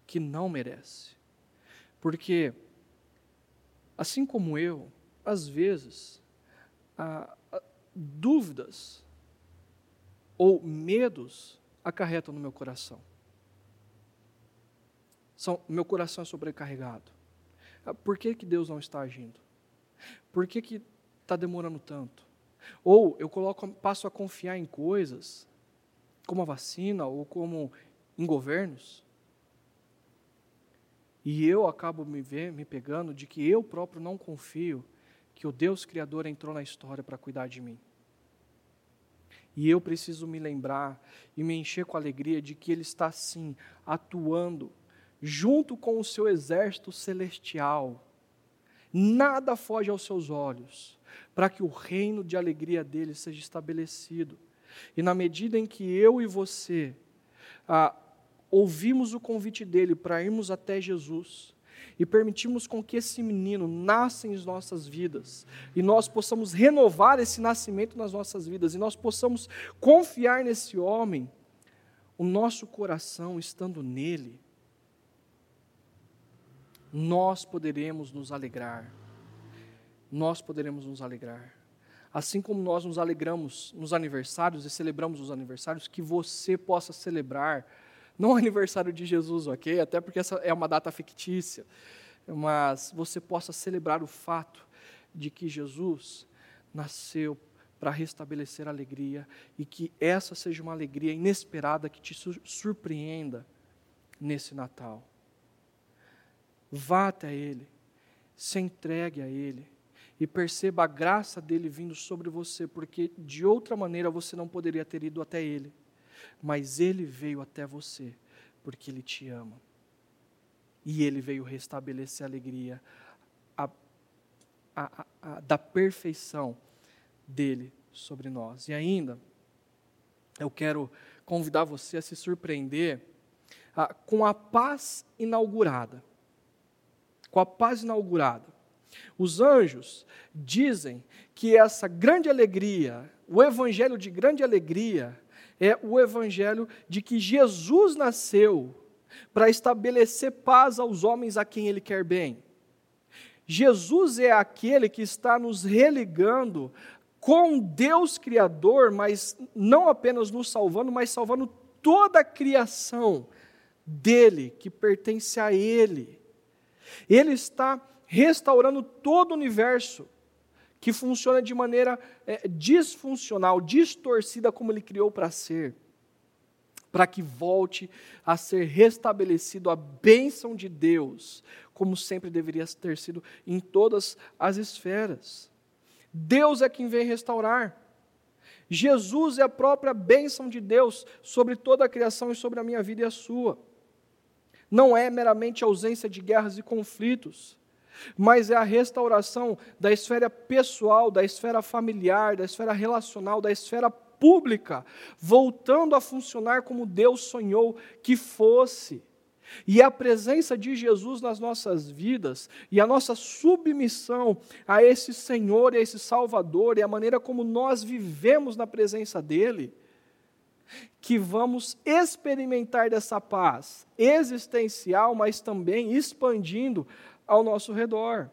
[SPEAKER 1] que não merece. Porque, assim como eu, às vezes, dúvidas ou medos acarretam no meu coração. São, meu coração é sobrecarregado. Ah, por que, que Deus não está agindo? Por que está demorando tanto? Ou eu coloco, passo a confiar em coisas, como a vacina ou como em governos, e eu acabo me, ver, me pegando de que eu próprio não confio que o Deus Criador entrou na história para cuidar de mim. E eu preciso me lembrar e me encher com alegria de que Ele está sim atuando junto com o seu exército celestial. Nada foge aos seus olhos, para que o reino de alegria dele seja estabelecido. E na medida em que eu e você ah, ouvimos o convite dele para irmos até Jesus e permitimos com que esse menino nasça em nossas vidas e nós possamos renovar esse nascimento nas nossas vidas e nós possamos confiar nesse homem, o nosso coração estando nele, nós poderemos nos alegrar. Nós poderemos nos alegrar. Assim como nós nos alegramos nos aniversários e celebramos os aniversários, que você possa celebrar não o aniversário de Jesus, ok? Até porque essa é uma data fictícia. Mas você possa celebrar o fato de que Jesus nasceu para restabelecer a alegria e que essa seja uma alegria inesperada que te surpreenda nesse Natal. Vá até Ele, se entregue a Ele e perceba a graça dele vindo sobre você, porque de outra maneira você não poderia ter ido até Ele mas ele veio até você porque ele te ama. E ele veio restabelecer a alegria a, a, a, da perfeição dele sobre nós. E ainda, eu quero convidar você a se surpreender ah, com a paz inaugurada. Com a paz inaugurada. Os anjos dizem que essa grande alegria, o evangelho de grande alegria, é o evangelho de que Jesus nasceu para estabelecer paz aos homens a quem ele quer bem. Jesus é aquele que está nos religando com Deus Criador, mas não apenas nos salvando, mas salvando toda a criação dele, que pertence a Ele. Ele está restaurando todo o universo que funciona de maneira é, disfuncional, distorcida como ele criou para ser, para que volte a ser restabelecido a bênção de Deus, como sempre deveria ter sido em todas as esferas. Deus é quem vem restaurar. Jesus é a própria bênção de Deus sobre toda a criação e sobre a minha vida e a sua. Não é meramente ausência de guerras e conflitos mas é a restauração da esfera pessoal, da esfera familiar, da esfera relacional, da esfera pública, voltando a funcionar como Deus sonhou que fosse. E a presença de Jesus nas nossas vidas e a nossa submissão a esse Senhor e a esse Salvador e a maneira como nós vivemos na presença dEle, que vamos experimentar dessa paz existencial, mas também expandindo ao nosso redor.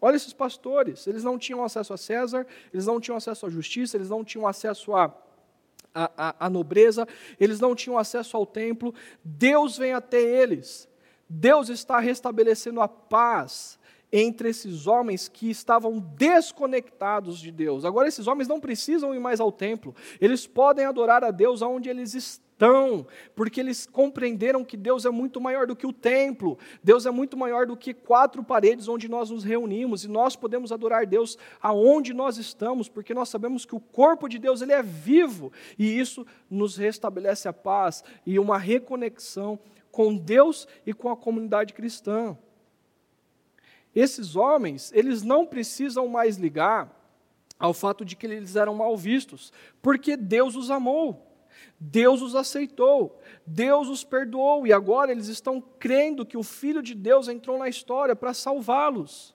[SPEAKER 1] Olha esses pastores, eles não tinham acesso a César, eles não tinham acesso à justiça, eles não tinham acesso à a, a, nobreza, eles não tinham acesso ao templo. Deus vem até eles. Deus está restabelecendo a paz entre esses homens que estavam desconectados de Deus. Agora, esses homens não precisam ir mais ao templo, eles podem adorar a Deus aonde eles estão estão, porque eles compreenderam que Deus é muito maior do que o templo, Deus é muito maior do que quatro paredes onde nós nos reunimos, e nós podemos adorar Deus aonde nós estamos, porque nós sabemos que o corpo de Deus ele é vivo, e isso nos restabelece a paz e uma reconexão com Deus e com a comunidade cristã. esses homens, eles não precisam mais ligar ao fato de que eles eram mal vistos, porque Deus os amou. Deus os aceitou, Deus os perdoou e agora eles estão crendo que o Filho de Deus entrou na história para salvá-los.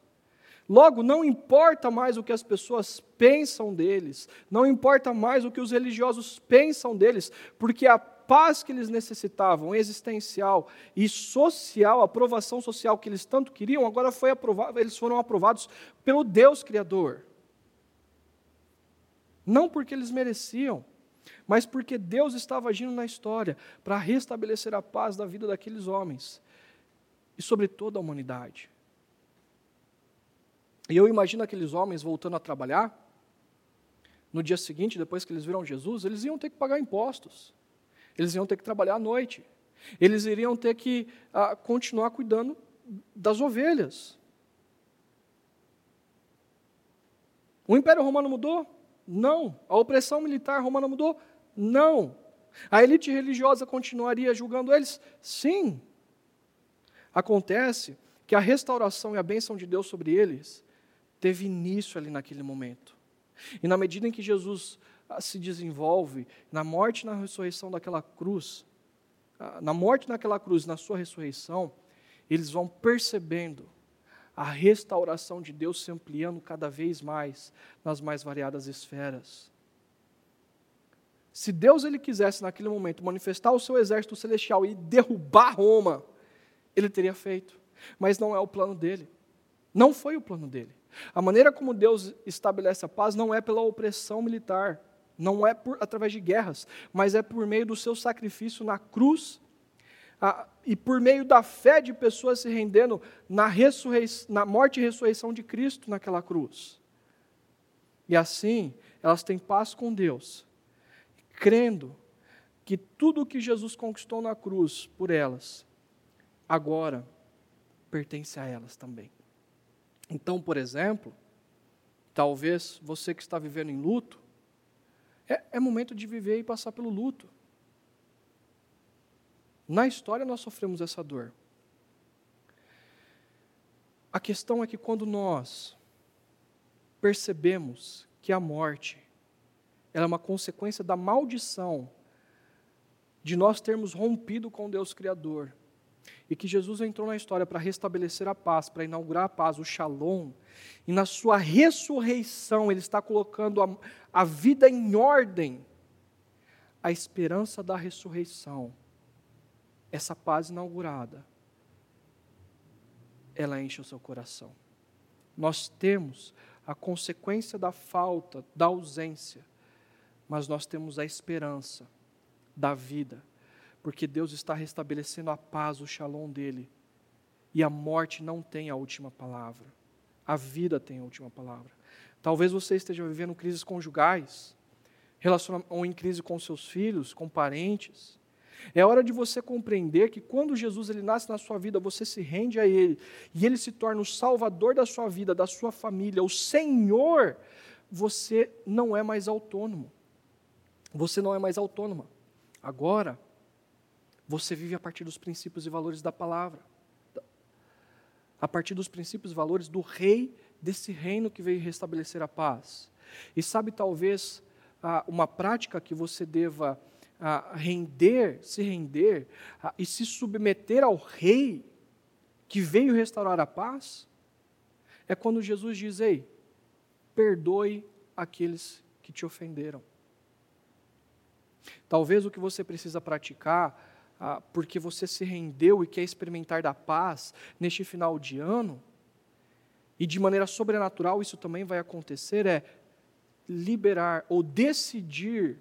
[SPEAKER 1] Logo, não importa mais o que as pessoas pensam deles, não importa mais o que os religiosos pensam deles, porque a paz que eles necessitavam, existencial e social, a aprovação social que eles tanto queriam, agora foi aprovado, eles foram aprovados pelo Deus Criador. Não porque eles mereciam, mas porque Deus estava agindo na história para restabelecer a paz da vida daqueles homens e sobre toda a humanidade. E eu imagino aqueles homens voltando a trabalhar, no dia seguinte, depois que eles viram Jesus, eles iam ter que pagar impostos, eles iam ter que trabalhar à noite, eles iriam ter que ah, continuar cuidando das ovelhas. O Império Romano mudou? Não. A opressão militar romana mudou? Não. A elite religiosa continuaria julgando eles? Sim. Acontece que a restauração e a bênção de Deus sobre eles teve início ali naquele momento. E na medida em que Jesus ah, se desenvolve, na morte e na ressurreição daquela cruz, ah, na morte naquela cruz, na sua ressurreição, eles vão percebendo a restauração de Deus se ampliando cada vez mais nas mais variadas esferas. Se Deus ele quisesse naquele momento manifestar o seu exército celestial e derrubar Roma, ele teria feito. Mas não é o plano dele. Não foi o plano dele. A maneira como Deus estabelece a paz não é pela opressão militar, não é por, através de guerras, mas é por meio do seu sacrifício na cruz a, e por meio da fé de pessoas se rendendo na, na morte e ressurreição de Cristo naquela cruz. E assim, elas têm paz com Deus, crendo que tudo o que Jesus conquistou na cruz por elas, agora pertence a elas também. Então, por exemplo, talvez você que está vivendo em luto, é, é momento de viver e passar pelo luto. Na história nós sofremos essa dor. A questão é que quando nós percebemos que a morte é uma consequência da maldição de nós termos rompido com Deus Criador, e que Jesus entrou na história para restabelecer a paz, para inaugurar a paz, o shalom, e na sua ressurreição ele está colocando a, a vida em ordem, a esperança da ressurreição, essa paz inaugurada, ela enche o seu coração. Nós temos a consequência da falta, da ausência, mas nós temos a esperança da vida porque Deus está restabelecendo a paz, o shalom dele. E a morte não tem a última palavra. A vida tem a última palavra. Talvez você esteja vivendo crises conjugais, ou em crise com seus filhos, com parentes. É hora de você compreender que quando Jesus ele nasce na sua vida, você se rende a Ele, e Ele se torna o salvador da sua vida, da sua família, o Senhor, você não é mais autônomo. Você não é mais autônoma. Agora, você vive a partir dos princípios e valores da palavra. A partir dos princípios e valores do rei desse reino que veio restabelecer a paz. E sabe, talvez, uma prática que você deva render, se render e se submeter ao rei que veio restaurar a paz? É quando Jesus diz: Ei, perdoe aqueles que te ofenderam. Talvez o que você precisa praticar ah, porque você se rendeu e quer experimentar da paz neste final de ano, e de maneira sobrenatural isso também vai acontecer, é liberar ou decidir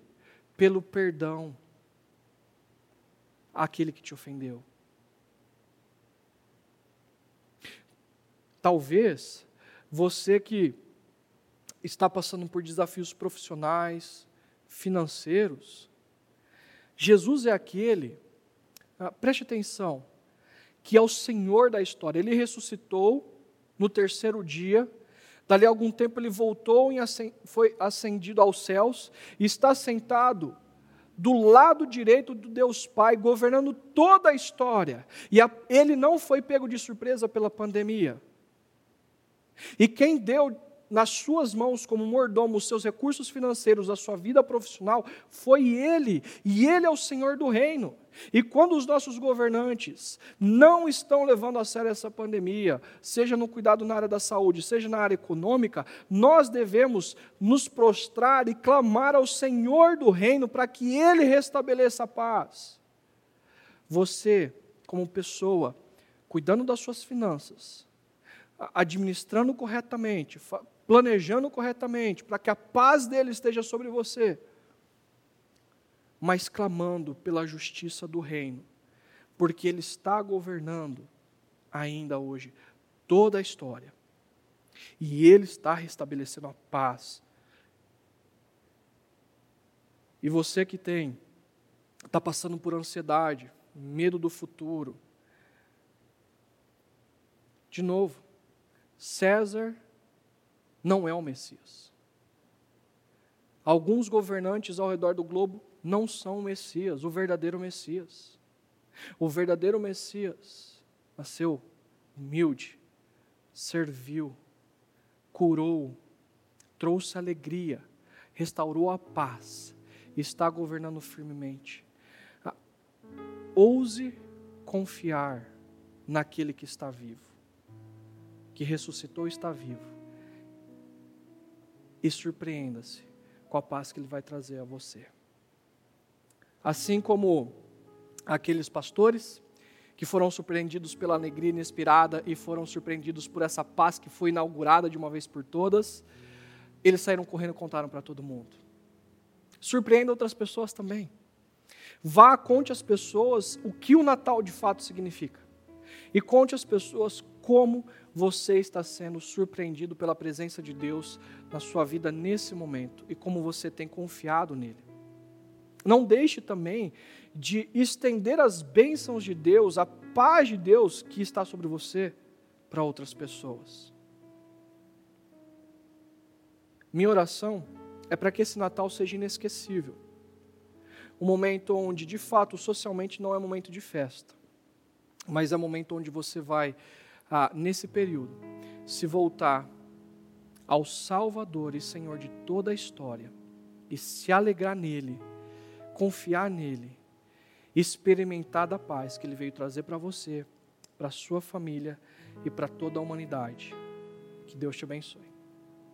[SPEAKER 1] pelo perdão àquele que te ofendeu. Talvez você que está passando por desafios profissionais, financeiros, Jesus é aquele ah, preste atenção, que é o Senhor da história. Ele ressuscitou no terceiro dia, dali a algum tempo ele voltou e foi ascendido aos céus e está sentado do lado direito do Deus Pai, governando toda a história. E a, ele não foi pego de surpresa pela pandemia. E quem deu nas suas mãos como mordomo os seus recursos financeiros, a sua vida profissional, foi Ele, e Ele é o Senhor do reino. E quando os nossos governantes não estão levando a sério essa pandemia, seja no cuidado na área da saúde, seja na área econômica, nós devemos nos prostrar e clamar ao Senhor do reino para que Ele restabeleça a paz. Você, como pessoa, cuidando das suas finanças, administrando corretamente, planejando corretamente, para que a paz dele esteja sobre você, mas clamando pela justiça do reino, porque ele está governando ainda hoje toda a história. E ele está restabelecendo a paz. E você que tem está passando por ansiedade, medo do futuro. De novo, César não é o Messias. Alguns governantes ao redor do globo não são o Messias, o verdadeiro Messias. O verdadeiro Messias nasceu humilde, serviu, curou, trouxe alegria, restaurou a paz, está governando firmemente. Ah, ouse confiar naquele que está vivo, que ressuscitou e está vivo e surpreenda-se com a paz que Ele vai trazer a você. Assim como aqueles pastores que foram surpreendidos pela alegria inesperada e foram surpreendidos por essa paz que foi inaugurada de uma vez por todas, eles saíram correndo e contaram para todo mundo. Surpreenda outras pessoas também. Vá, conte às pessoas o que o Natal de fato significa. E conte às pessoas como você está sendo surpreendido pela presença de Deus na sua vida nesse momento e como você tem confiado nele. Não deixe também de estender as bênçãos de Deus, a paz de Deus que está sobre você para outras pessoas. Minha oração é para que esse Natal seja inesquecível. Um momento onde, de fato, socialmente não é momento de festa, mas é momento onde você vai a, nesse período, se voltar ao Salvador e Senhor de toda a história e se alegrar nele, confiar nele, experimentar da paz que ele veio trazer para você, para sua família e para toda a humanidade. Que Deus te abençoe.